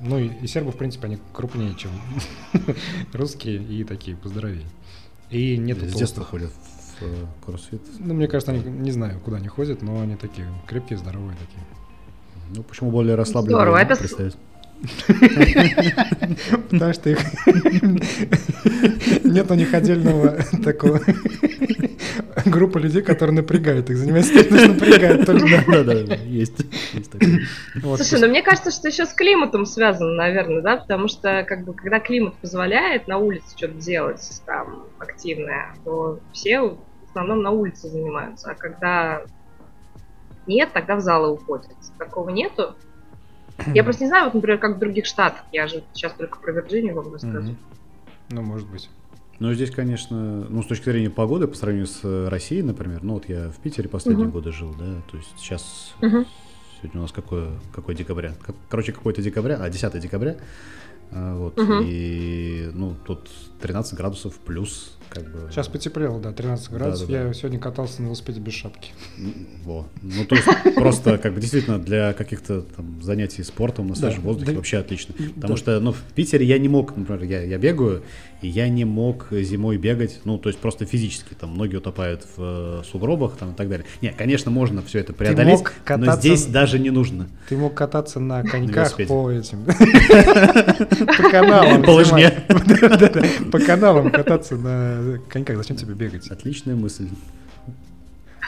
Ну и, и сербы, в принципе, они крупнее, чем русские и такие поздоровее. И нет С детства ходят в э, кроссфит. Ну, мне кажется, они не знаю, куда они ходят, но они такие крепкие, здоровые такие. Ну, почему более расслабленные? Здорово, это... Представить? Потому что их нет у них отдельного такого группа людей, которые напрягают их, тем, что напрягают. Да, да, да, есть. Слушай, ну мне кажется, что еще с климатом связано, наверное, да, потому что как бы когда климат позволяет на улице что-то делать там активное, то все в основном на улице занимаются, а когда нет, тогда в залы уходят. Такого нету. Я просто не знаю, вот, например, как в других штатах. Я же сейчас только про Вирджинию могу рассказать. Ну, может быть. Ну, здесь, конечно, ну, с точки зрения погоды, по сравнению с э, Россией, например, ну, вот я в Питере последние uh-huh. годы жил, да, то есть сейчас, uh-huh. сегодня у нас какое, какое декабря? Короче, какое-то декабря, а, 10 декабря, а, вот, uh-huh. и, ну, тут 13 градусов плюс, как бы... Сейчас потеплело, да, 13 градусов. Да, да, да. Я сегодня катался на велосипеде без шапки. Во. Ну, то есть просто как бы действительно для каких-то там занятий спортом на свежем да, воздухе да, вообще отлично. Потому да. что, ну, в Питере я не мог, например, я, я бегаю, и я не мог зимой бегать, ну, то есть просто физически, там, ноги утопают в э, сугробах, там, и так далее. Не, конечно, можно все это преодолеть, кататься, но здесь даже не нужно. Ты мог кататься на коньках по этим... По каналам. По лыжне. По каналам кататься на коньках. Зачем тебе бегать? Отличная мысль.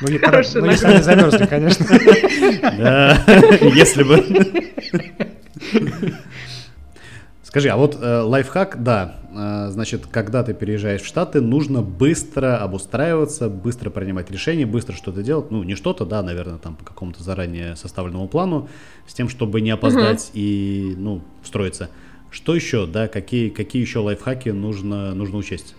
Ну, не, ну, если они замерзли, конечно. Да, если бы. Скажи, а вот э, лайфхак, да, э, значит, когда ты переезжаешь в Штаты, нужно быстро обустраиваться, быстро принимать решения, быстро что-то делать. Ну, не что-то, да, наверное, там по какому-то заранее составленному плану, с тем, чтобы не опоздать угу. и, ну, встроиться. Что еще, да, какие, какие еще лайфхаки нужно, нужно учесть?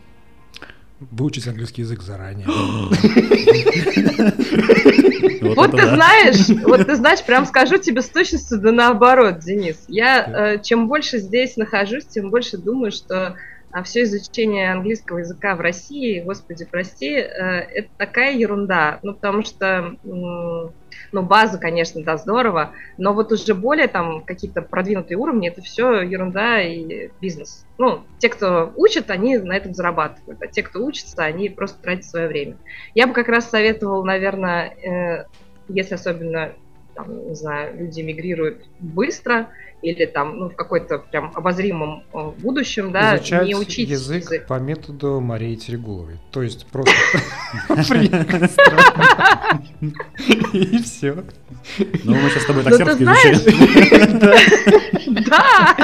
Выучить английский язык заранее. Вот ты знаешь, вот ты знаешь, прям скажу тебе с точностью да наоборот, Денис. Я э, чем больше здесь нахожусь, тем больше думаю, что а все изучение английского языка в России, господи, прости, э, это такая ерунда. Ну, потому что, ну, база, конечно, да, здорово, но вот уже более там какие-то продвинутые уровни, это все ерунда и бизнес. Ну, те, кто учат, они на этом зарабатывают, а те, кто учатся, они просто тратят свое время. Я бы как раз советовал, наверное, э, если особенно там, не знаю, люди мигрируют быстро или там ну, в какой-то прям обозримом э, будущем, да, Изучать не учить язык, язык по методу Марии Терегуловой. То есть просто и все. Ну, мы сейчас с тобой так сербский изучаем. Да!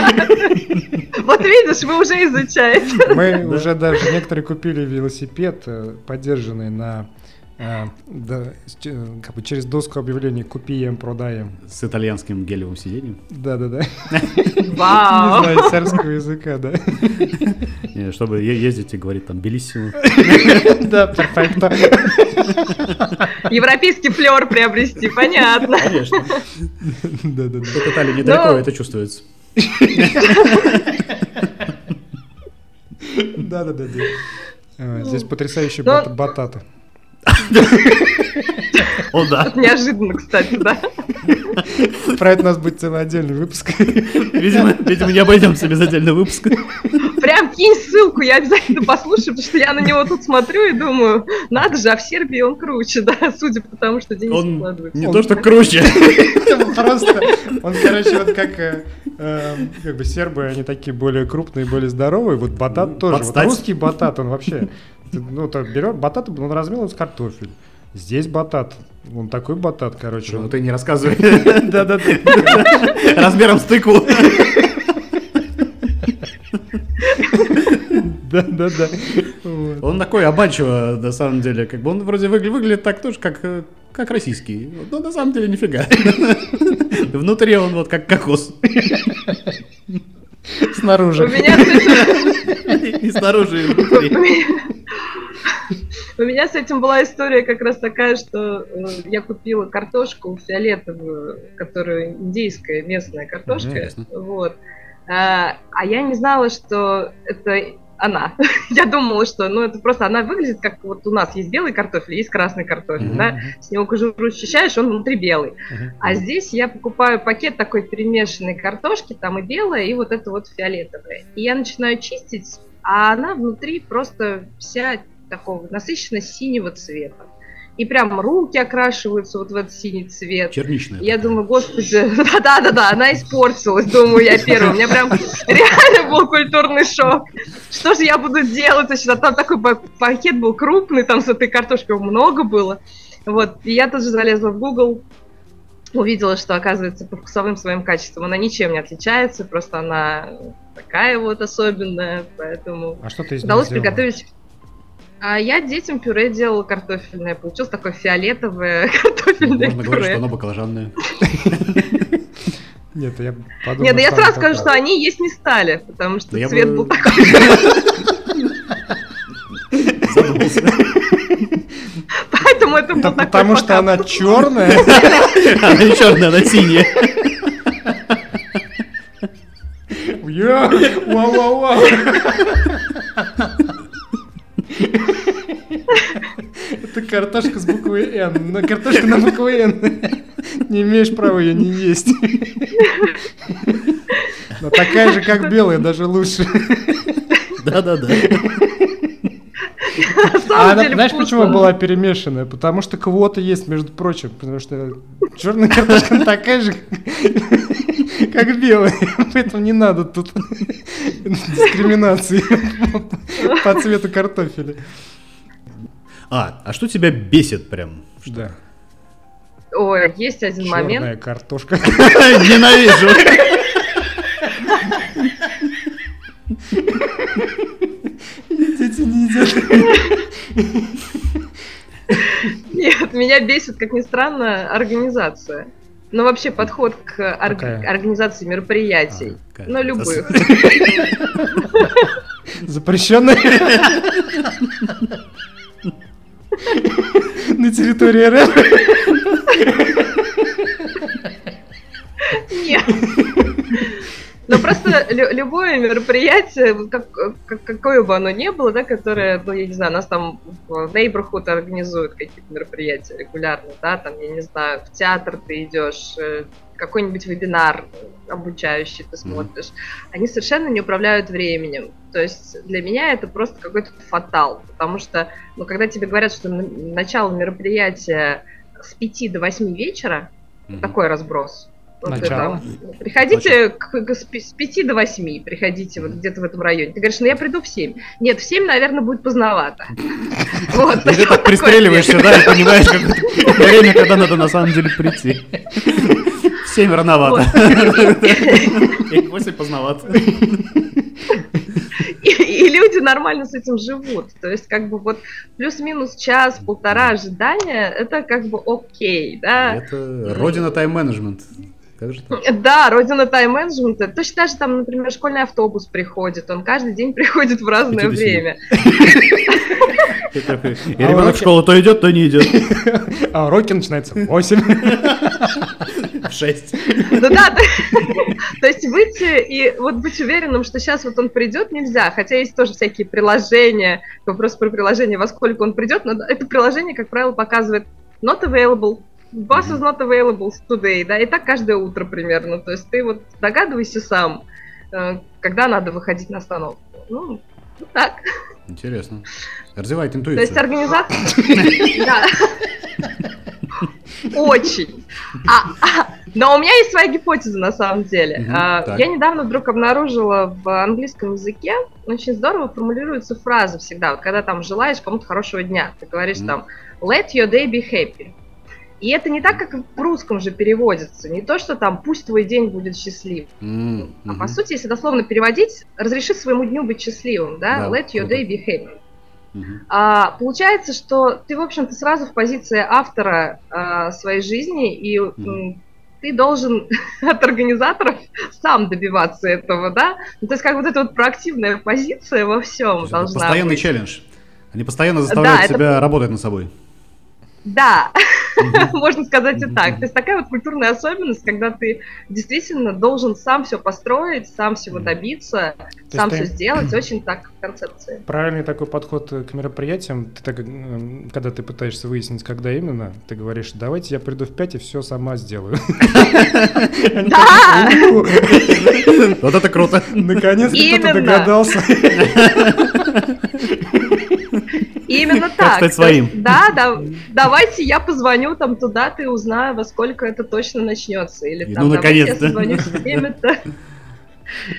Вот видишь, вы уже изучаете. Мы уже даже некоторые купили велосипед, э, поддержанный на а, да, как бы через доску объявлений купием, продаем. С итальянским гелевым сиденьем? Да-да-да. Вау! Не знаю сербского языка, да. Чтобы ездить и говорить там белиссимо. Да, перфекто. Европейский флер приобрести, понятно. Конечно. Да-да-да. В Италии недалеко это чувствуется. Да-да-да. Здесь потрясающие бататы. О, да. Неожиданно, кстати, да. Про это у нас будет целый отдельный выпуск. Видимо, видимо, не обойдемся без отдельного выпуска. Прям кинь ссылку, я обязательно послушаю, потому что я на него тут смотрю и думаю, надо же, а в Сербии он круче, да, судя по тому, что Денис он вкладывается. Не он... то, что круче. Просто, он, короче, вот как, э, э, как бы сербы, они такие более крупные, более здоровые, вот батат тоже. Вот русский батат, он вообще ну, то берет батат, он размелывает картофель. Здесь батат. Он такой батат, короче. Ну, ты не рассказывай. Да-да-да. Размером с тыкву. Да, да, да. Он такой обманчиво, на самом деле. Как бы он вроде выглядит, выглядит так тоже, как, как российский. Но на самом деле нифига. Внутри он вот как кокос. Снаружи. У меня и снаружи, и внутри. У меня с этим была история как раз такая, что э, я купила картошку фиолетовую, которая индейская местная картошка. Вот. А, а я не знала, что это она. Я думала, что ну это просто она выглядит как вот у нас есть белый картофель, есть красный картофель, uh-huh. да, с него кожуру счищаешь, он внутри белый. Uh-huh. А здесь я покупаю пакет такой перемешанной картошки, там и белая, и вот это вот фиолетовая. И я начинаю чистить, а она внутри просто вся такого насыщенно синего цвета и прям руки окрашиваются вот в этот синий цвет. Черничная. Я думаю, господи, да-да-да, она испортилась, думаю я первая. У меня прям реально был культурный шок. Что же я буду делать? Значит, а там такой пакет был крупный, там с этой картошкой много было. Вот, и я тоже залезла в Google, увидела, что, оказывается, по вкусовым своим качествам она ничем не отличается, просто она такая вот особенная, поэтому а что ты удалось приготовить а я детям пюре делала картофельное. Получилось такое фиолетовое картофельное Можно пюре. говорить, что оно баклажанное. Нет, я подумал. Нет, да я сразу скажу, что они есть не стали, потому что цвет был такой. Задумался. Поэтому это был Потому что она черная. Она не черная, она синяя. Вау-вау-вау. Это картошка с буквы Н. Но картошка на букву Н. Не имеешь права ее не есть. Но такая же, как белая, даже лучше. Да-да-да. А она, знаешь, почему была перемешанная? Потому что квота есть, между прочим. Потому что черная картошка такая же, как белая. Поэтому не надо тут дискриминации по цвету картофеля. А, а что тебя бесит прям? Да. Ой, есть один Черная момент. картошка. Ненавижу. Нет, меня бесит, как ни странно, организация. Ну, вообще подход к орг- организации мероприятий. А, ну, любых. Запрещенная. На территории РФ. Нет. Ну, просто лю- любое мероприятие, как, как- какое бы оно ни было, да, которое, ну, я не знаю, нас там в Neighborhood организуют какие-то мероприятия регулярно, да, там, я не знаю, в театр ты идешь, э, какой-нибудь вебинар обучающий ты смотришь, они совершенно не управляют временем. То есть для меня это просто какой-то фатал, потому что, ну, когда тебе говорят, что начало мероприятия с 5 до 8 вечера, Мгм. такой разброс. Начало? это, приходите к- к- с пи- с 5 до 8, приходите вот где-то в этом районе. Ты говоришь, ну я приду в 7. Нет, в 7, наверное, будет поздновато. Вот, И ты так пристреливаешься, да, и понимаешь, как время, когда надо на самом деле прийти. В Семь рановато. И в восемь поздновато. И, и люди нормально с этим живут. То есть, как бы вот плюс-минус час, полтора ожидания, это как бы окей, да. Это родина тайм-менеджмент. Как же так? Да, родина тайм-менеджмента. Точно так же там, например, школьный автобус приходит. Он каждый день приходит в разное время. И А ребенок в школу то идет, то не идет. А уроки начинаются в 8. В шесть. Ну да, то, то есть выйти и вот быть уверенным, что сейчас вот он придет, нельзя. Хотя есть тоже всякие приложения, вопрос про приложение, во сколько он придет, но это приложение, как правило, показывает not available, bus is not available today, да, и так каждое утро примерно. То есть ты вот догадывайся сам, э, когда надо выходить на остановку. Ну, вот так. Интересно. Развивает То есть интуицию. организация... Да. Очень. А, а, но у меня есть своя гипотеза на самом деле. А. Я недавно вдруг обнаружила в английском языке очень здорово формулируется фраза всегда, вот когда там желаешь кому-то хорошего дня, ты говоришь там let your day be happy. И это не так, как в русском же переводится. Не то, что там пусть твой день будет счастлив. М, А по сути, если дословно переводить, разреши своему дню быть счастливым, да? Да, let your day be happy. Мгм. А, получается, что ты, в общем-то, сразу в позиции автора а, своей жизни, и Мгм. ты должен от организаторов сам добиваться этого, да? Ну, то есть, как вот эта вот проактивная позиция во всем это должна Постоянный быть. челлендж. Они постоянно заставляют это- себя работать над собой. Да, можно сказать и так. То есть такая вот культурная особенность, когда ты действительно должен сам все построить, сам всего добиться, сам все сделать, очень так в концепции. Правильный такой подход к мероприятиям. Ты так, м, когда ты пытаешься выяснить, когда именно, ты говоришь, давайте я приду в 5 и все сама сделаю. Да! такие, «У, Вот это круто. Наконец-то кто-то догадался. Именно так. стать То своим. есть, Да, да, давайте я позвоню там туда-то и узнаю, во сколько это точно начнется. Или там, ну, давайте я наконец-то. созвонюсь в время-то.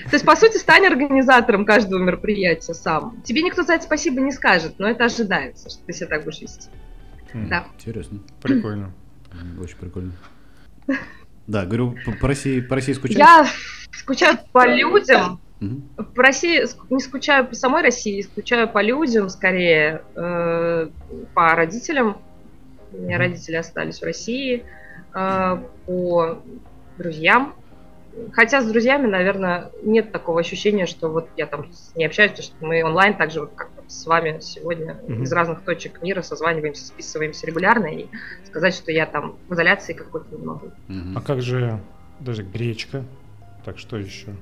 То есть, по сути, стань организатором каждого мероприятия сам. Тебе никто за это спасибо не скажет, но это ожидается, что ты себя так будешь вести. М, Да. Интересно. Прикольно. Очень прикольно. Да, говорю, по- по России, по России скучаешь? Я скучаю по людям, Мгм. по России не скучаю по самой России, скучаю по людям скорее, э, по родителям. У меня Мгм. родители остались в России, э, по друзьям. Хотя с друзьями, наверное, нет такого ощущения, что вот я там не общаюсь, потому что мы онлайн также вот как с вами сегодня Мгм. из разных точек мира созваниваемся, списываемся регулярно, и сказать, что я там в изоляции какой-то не могу. Мгм. А как же даже гречка? Так что еще?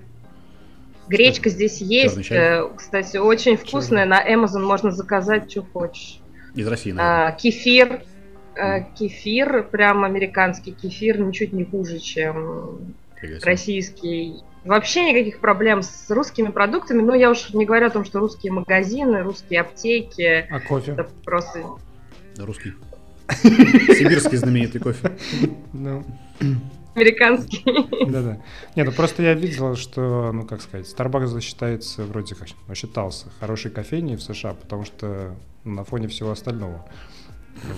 Гречка здесь есть. чай? э, Кстати, очень вкусная. На Amazon можно заказать, что хочешь. Из России, наверное. А, кефир. А, кефир, прям американский кефир, ничуть не хуже, чем российский. Вообще никаких проблем с русскими продуктами. Но я уж не говорю о том, что русские магазины, русские аптеки. А кофе? Это просто... Русский. Сибирский знаменитый кофе. Американский. да-да. Не, ну просто я видел, что, ну как сказать, Starbucks считается вроде как, считался хорошей кофейней в США, потому что на фоне всего остального.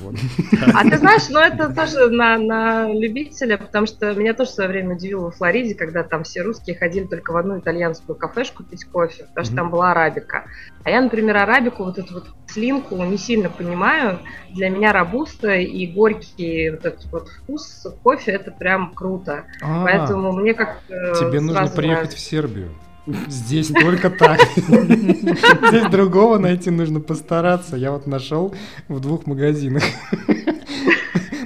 Вот. А ты знаешь, ну это тоже на, на любителя, потому что меня тоже в свое время удивило во Флориде, когда там все русские ходили только в одну итальянскую кафешку пить кофе, потому что там была арабика. А я, например, арабику, вот эту вот слинку не сильно понимаю. Для меня рабуста и горький вот этот вот вкус кофе, это прям круто. А, Поэтому мне как тебе нужно приехать в Сербию. Здесь только так. Здесь другого найти нужно постараться. Я вот нашел в двух магазинах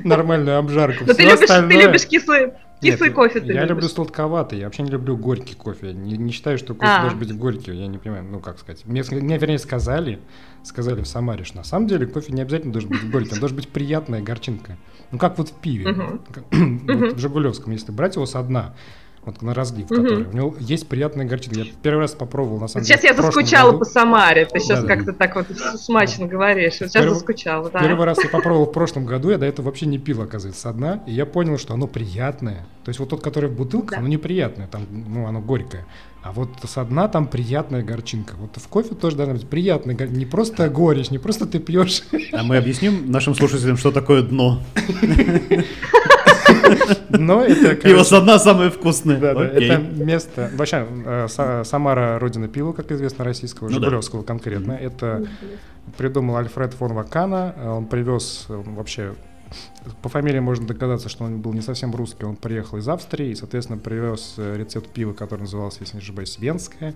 нормальную обжарку. Но ты любишь, ты остальное- любишь кислый, кислый Нет, кофе. Ты я любишь. люблю сладковатый, я вообще не люблю горький кофе. Я Не, не считаю, что кофе А. должен быть горький. Я не понимаю, ну как сказать. Мне, мне, вернее, сказали, сказали в Самаре, что на самом деле кофе не обязательно должен быть горький, он должен быть приятная горчинка. Ну как вот в пиве. Как- вот в Жигулевском, если брать его со дна, вот на разлив, Мгм. который, у него есть приятная горчинка. Я первый раз попробовал, на самом сейчас деле. я в прошлом заскучала году. по Самаре. Ты сейчас Да-да. как-то так вот смачно говоришь. Вот сейчас Первый- заскучала, да. Первый раз я попробовал в прошлом году, я до этого вообще не пил, оказывается, со дна, и я понял, что оно приятное. То есть вот тот, который в бутылках, Да. оно неприятное, там, ну, оно горькое. А вот со дна там приятная горчинка. Вот в кофе тоже должна быть приятная, гор- не просто горечь, не просто ты пьешь. А мы объясним нашим слушателям, что такое дно. Но это, Пиво со дна самое вкусное. да, да, это место... Вообще, э, Са- Самара родина пива, как известно, российского, Ну. Жигулевского конкретно. Это придумал Альфред фон Вакана. Э, Он привез э, вообще... По фамилии можно догадаться, что он был не совсем русский. Он приехал из Австрии и, соответственно, привез рецепт пива, который назывался, если не ошибаюсь, венское.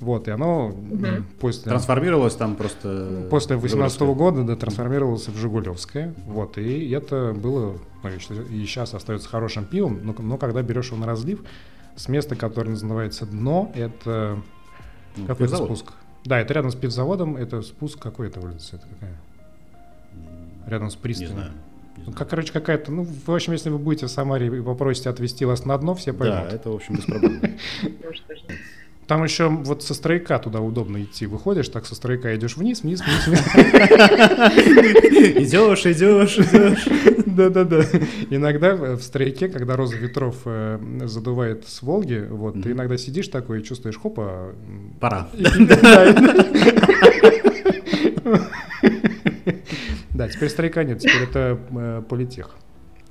Вот, и оно Мгм. после... Трансформировалось там просто... После 18 Жигулевское. года да, трансформировался в Жигулевское. Вот, и это было, ну, и сейчас остается хорошим пивом, но, но когда берешь его на разлив, с места, которое называется дно, это Ну, какой это пивзавод. спуск? Да, это рядом с пивзаводом, это спуск какой это улица? Это какая? Рядом с Не пристанью. знаю. не Ну, знаю. как, короче, какая-то, ну, в общем, если вы будете в Самаре и попросите отвезти вас на дно, все Да, поймут. это, в общем, без проблем. Там еще вот со стройка туда удобно идти. Выходишь, так со стройка идешь вниз, вниз, вниз, вниз. Идешь, идешь, идешь. Да-да-да. Иногда в стройке, когда роза ветров э, задувает с Волги, вот, ты иногда сидишь такой и чувствуешь, хопа. Пора. Да, теперь стройка нет, теперь это э, политех.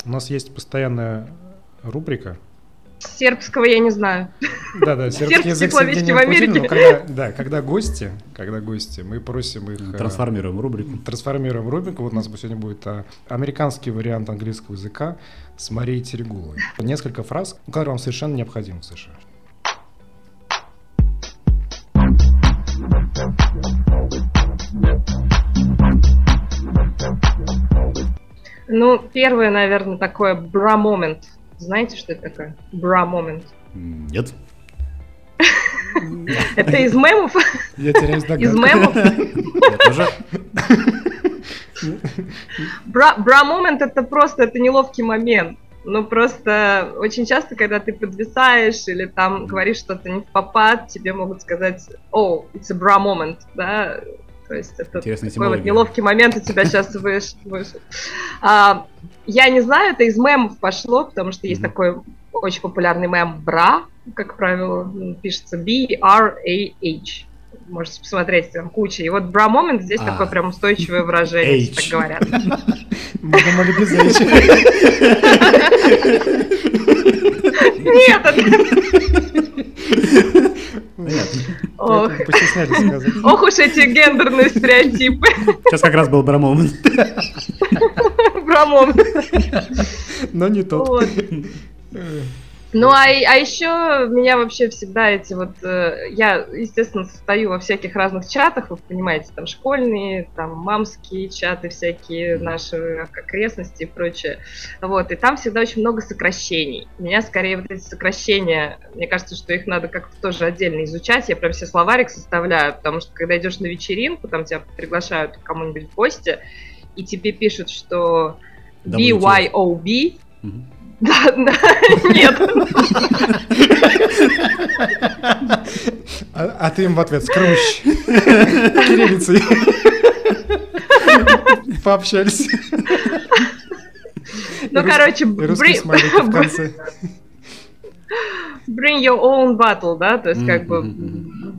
У нас есть постоянная рубрика. Сербского я не знаю. Да-да, сербский Сербский язык соединен в Америке. но когда, да, когда гости, когда гости, мы просим их... э, Трансформируем рубрику. трансформируем рубрику. Вот у нас сегодня будет а, американский вариант английского языка с Марией Терегуловой. Несколько фраз, которые вам совершенно необходимы в США. Ну, первое, наверное, такое бра-момент. Знаете, что это такое? Бра-момент. Нет. Это из мемов? Я теряюсь Из догадку. мемов? Я тоже. Бра- Бра-момент это просто, это неловкий момент. Ну, просто очень часто, когда ты подвисаешь или там говоришь что-то не в попад, тебе могут сказать, о, it's a bra moment, да, то есть это Интересная такой вот неловкий момент у тебя сейчас выш- вышел. А, я не знаю, это из мемов пошло, потому что есть такой очень популярный мем бра, как правило, пишется B-R-A-H. Можете посмотреть, там куча. И вот бра момент здесь А. такое прям устойчивое выражение, если H. так говорят. Мы думали без H. Нет. Понятно. Ох. Ох уж эти гендерные стереотипы. Сейчас как раз был брамомент. Бра момент. Но не тот. Вот. Ну, а, а еще меня вообще всегда эти вот... Э, я, естественно, состою во всяких разных чатах, вы понимаете, там школьные, там мамские чаты всякие, наши окрестности и прочее. Вот, и там всегда очень много сокращений. Меня скорее вот эти сокращения, мне кажется, что их надо как-то тоже отдельно изучать. Я прям все словарик составляю, потому что когда идешь на вечеринку, там тебя приглашают кому-нибудь в гости, и тебе пишут, что BYOB, mm-hmm да, да, нет. А, а ты им в ответ скрущ. Кириллицей. Пообщались. Ну, короче, bring, bring your own battle, да, то есть как бы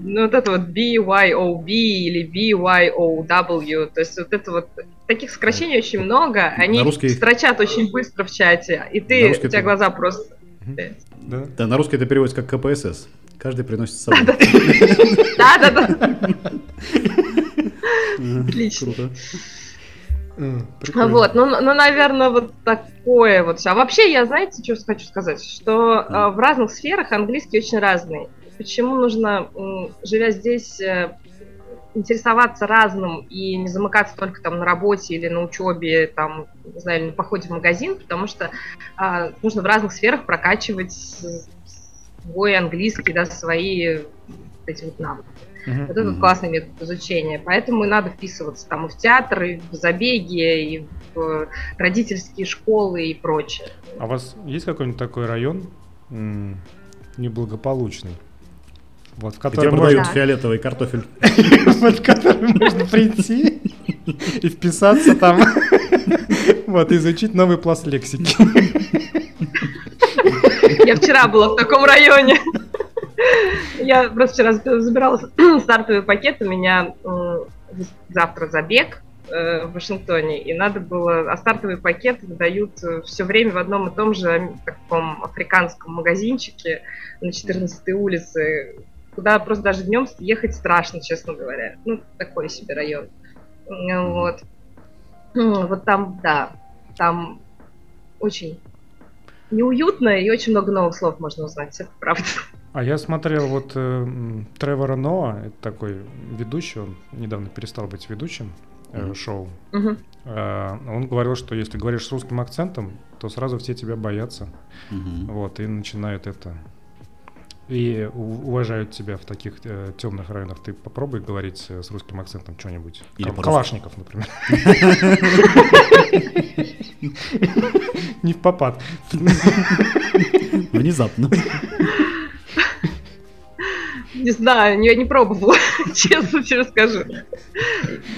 ну, вот это вот BYOB или BYOW, то есть вот это вот таких сокращений очень много, они русский... строчат очень быстро в чате, и ты, у тебя это... глаза просто... Да? да, на русский это переводится как КПСС. Каждый приносит с собой. Да, да, да. Отлично. Прикольно. Вот, ну, ну, наверное, вот такое вот все. А вообще, я, знаете, что хочу сказать? Что э, в разных сферах английский очень разный почему нужно, живя здесь, э, интересоваться разным и не замыкаться только там на работе или на учебе, там, не знаю, или на походе в магазин, потому что а, нужно в разных сферах прокачивать свой английский, да, свои эти вот навыки. Uh-huh. Вот это классный метод изучения. Поэтому и надо вписываться там и в театр, и в забеги, и в родительские школы и прочее. А у вас есть какой-нибудь такой район неблагополучный? Вот, в который Где продают можно... фиолетовый картофель. Вот, в который можно прийти и вписаться там. Вот, изучить новый пласт лексики. Я вчера была в таком районе. Я просто вчера забирала стартовый пакет, у меня завтра забег э, в Вашингтоне, и надо было, а стартовый пакет выдают э, все время в одном и том же таком африканском магазинчике на 14-й улице, куда просто даже днем ехать страшно, честно говоря. Ну, такой себе район. Вот. Вот там, да, там очень неуютно и очень много новых слов можно узнать, это правда. А я смотрел вот э, Тревора Ноа, это такой ведущий, он недавно перестал быть ведущим э, шоу. Mm-hmm. Э, он говорил, что если говоришь с русским акцентом, то сразу все тебя боятся. Mm-hmm. Вот, и начинают это и уважают тебя в таких э, темных районах. Ты попробуй говорить с русским акцентом что-нибудь. Или Кал- Калашников, например. Не в попад. Внезапно. Не знаю, я не пробовала, честно тебе скажу.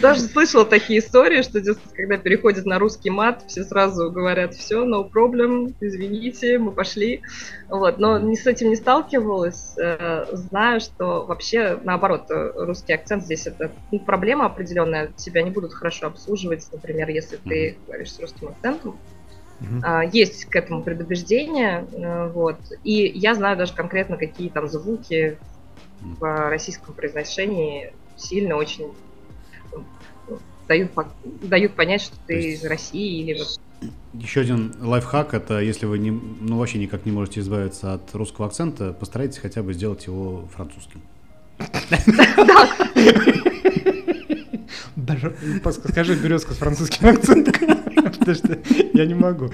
Даже слышала такие истории, что, когда переходят на русский мат, все сразу говорят, все, no problem, извините, мы пошли. Вот, но не с этим не сталкивалась. Э, знаю, что вообще, наоборот, русский акцент здесь это ну, проблема определенная. Тебя не будут хорошо обслуживать, например, если ты говоришь с русским акцентом. Uh-huh. Есть к этому предубеждение, э, вот. И я знаю даже конкретно, какие там звуки в российском произношении сильно очень ну, дают, дают понять, что ты есть... из России или вот еще один лайфхак это если вы не, ну, вообще никак не можете избавиться от русского акцента, постарайтесь хотя бы сделать его французским. Даже скажи березка с французским акцентом. Потому что я не могу.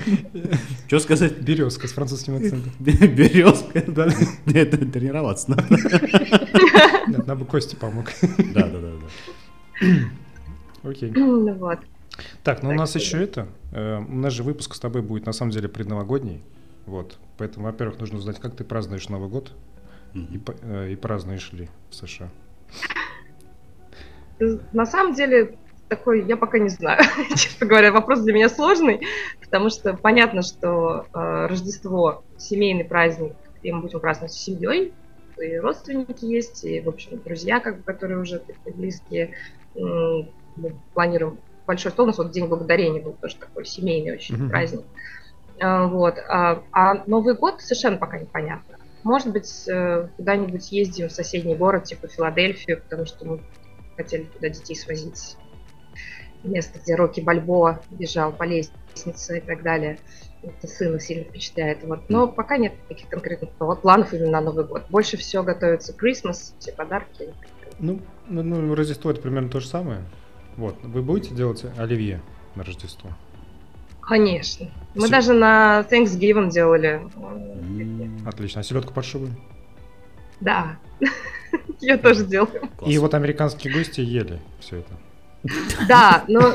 Что сказать? Березка с французским акцентом. Березка? Да. Это тренироваться надо. Нам бы Кости помог. Да, да, да. да. Окей. Ну вот. Так, ну у нас еще это. Э, у нас же выпуск с тобой будет на самом деле предновогодний. Вот. Поэтому, во-первых, нужно узнать, как ты празднуешь Новый год и, э, и празднуешь ли в США. На самом деле, такой, я пока не знаю. Честно говоря, вопрос для меня сложный, потому что понятно, что э, Рождество семейный праздник, и мы будем праздновать с семьей, и родственники есть, и, в общем, друзья, как бы, которые уже близкие. Мы планируем большой стол. У нас вот День Благодарения был тоже такой семейный очень mm-hmm. праздник. А, вот. А, а Новый год совершенно пока непонятно. Может быть, э, куда-нибудь ездим в соседний город, типа Филадельфию, потому что мы хотели туда детей свозить место, где Рокки Бальбоа бежал по лестнице и так далее. это сына сильно впечатляет. Вот. Но пока нет таких конкретных планов именно на Новый год. Больше всего готовится Christmas, все подарки. Ну, ну, ну, Рождество это примерно то же самое. Вот. Вы будете делать оливье на Рождество? Конечно. Мы Все. даже на Thanksgiving делали. Отлично. А селедку под шубой? Да. Я тоже делаю. И вот американские гости ели все это. Да, но...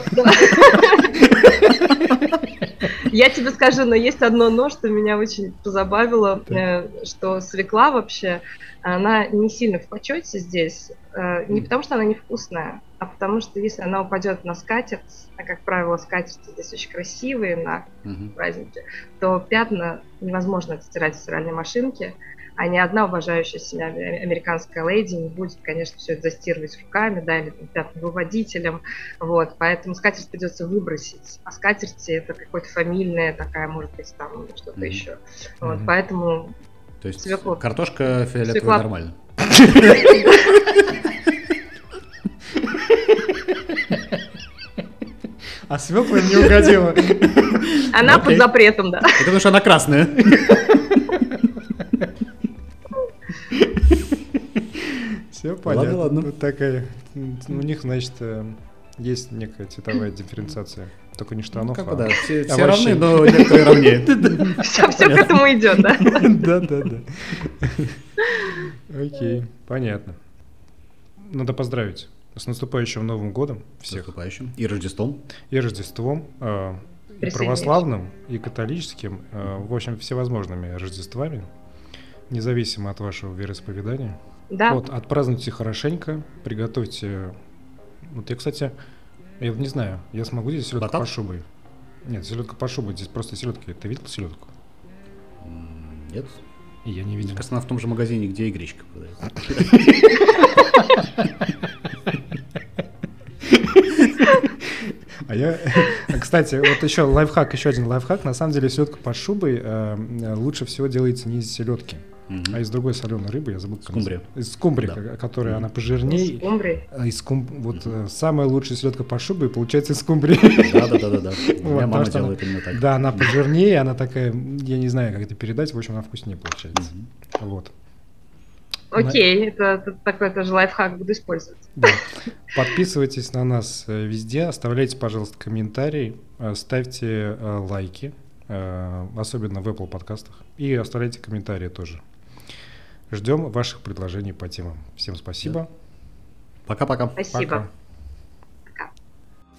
Я тебе скажу, но есть одно но, что меня очень позабавило, э, что свекла вообще, она не сильно в почете здесь, э, не потому что она невкусная, а потому что если она упадет на скатерть, а как правило скатерти здесь очень красивые на празднике, то пятна невозможно отстирать в стиральной машинке, а ни одна уважающая себя американская леди не будет, конечно, все это застирывать руками, да, или там, выводителем, вот, поэтому скатерть придется выбросить, а скатерти это какое-то фамильное такая, может быть, там что-то mm-hmm. еще, вот, mm-hmm. поэтому... То есть свеклу... картошка фиолетовая свекла... нормально? А свекла не угодила. Она под запретом, да. Это потому что она красная. Все понятно. Ладно, ладно. Вот такая. У них, значит, э, есть некая цветовая дифференциация. Только не штанов, ну, как а да, все, все равны, но некоторые равнее. Все, все к этому идет, да? Да, да, да. Окей, понятно. Надо поздравить с наступающим Новым годом всех. С наступающим. И Рождеством. И Рождеством. А, и православным, и католическим. А, в общем, всевозможными Рождествами, независимо от вашего вероисповедания. Да. Вот, отпразднуйте хорошенько, приготовьте. Вот я, кстати, я не знаю, я смогу здесь селедку Батат? по шубой. Нет, селедка по шубой, здесь просто селедка. Ты видел селедку? Нет. И я не видел. Кажется, она в том же магазине, где и гречка продается. А я, кстати, вот еще лайфхак, еще один лайфхак. На самом деле селедка под шубой э, лучше всего делается не из селедки, mm а из другой соленой рыбы, я забыл. Скумбрия. Из скумбрии, да. которая mm она пожирнее. Скумбрии? А из скум... Вот mm самая лучшая селедка под шубой получается из скумбрии. Да-да-да. меня мама делает именно так. Да, она пожирнее, она такая, я не знаю, как это передать, в общем, она вкуснее получается. Вот. Окей, это, это такой тоже лайфхак буду использовать. Да. Подписывайтесь на нас э, везде, оставляйте, пожалуйста, комментарии, э, ставьте э, лайки, особенно в Apple подкастах, и оставляйте комментарии тоже. Ждем ваших предложений по темам. Всем спасибо. Пока-пока. Спасибо. Пока.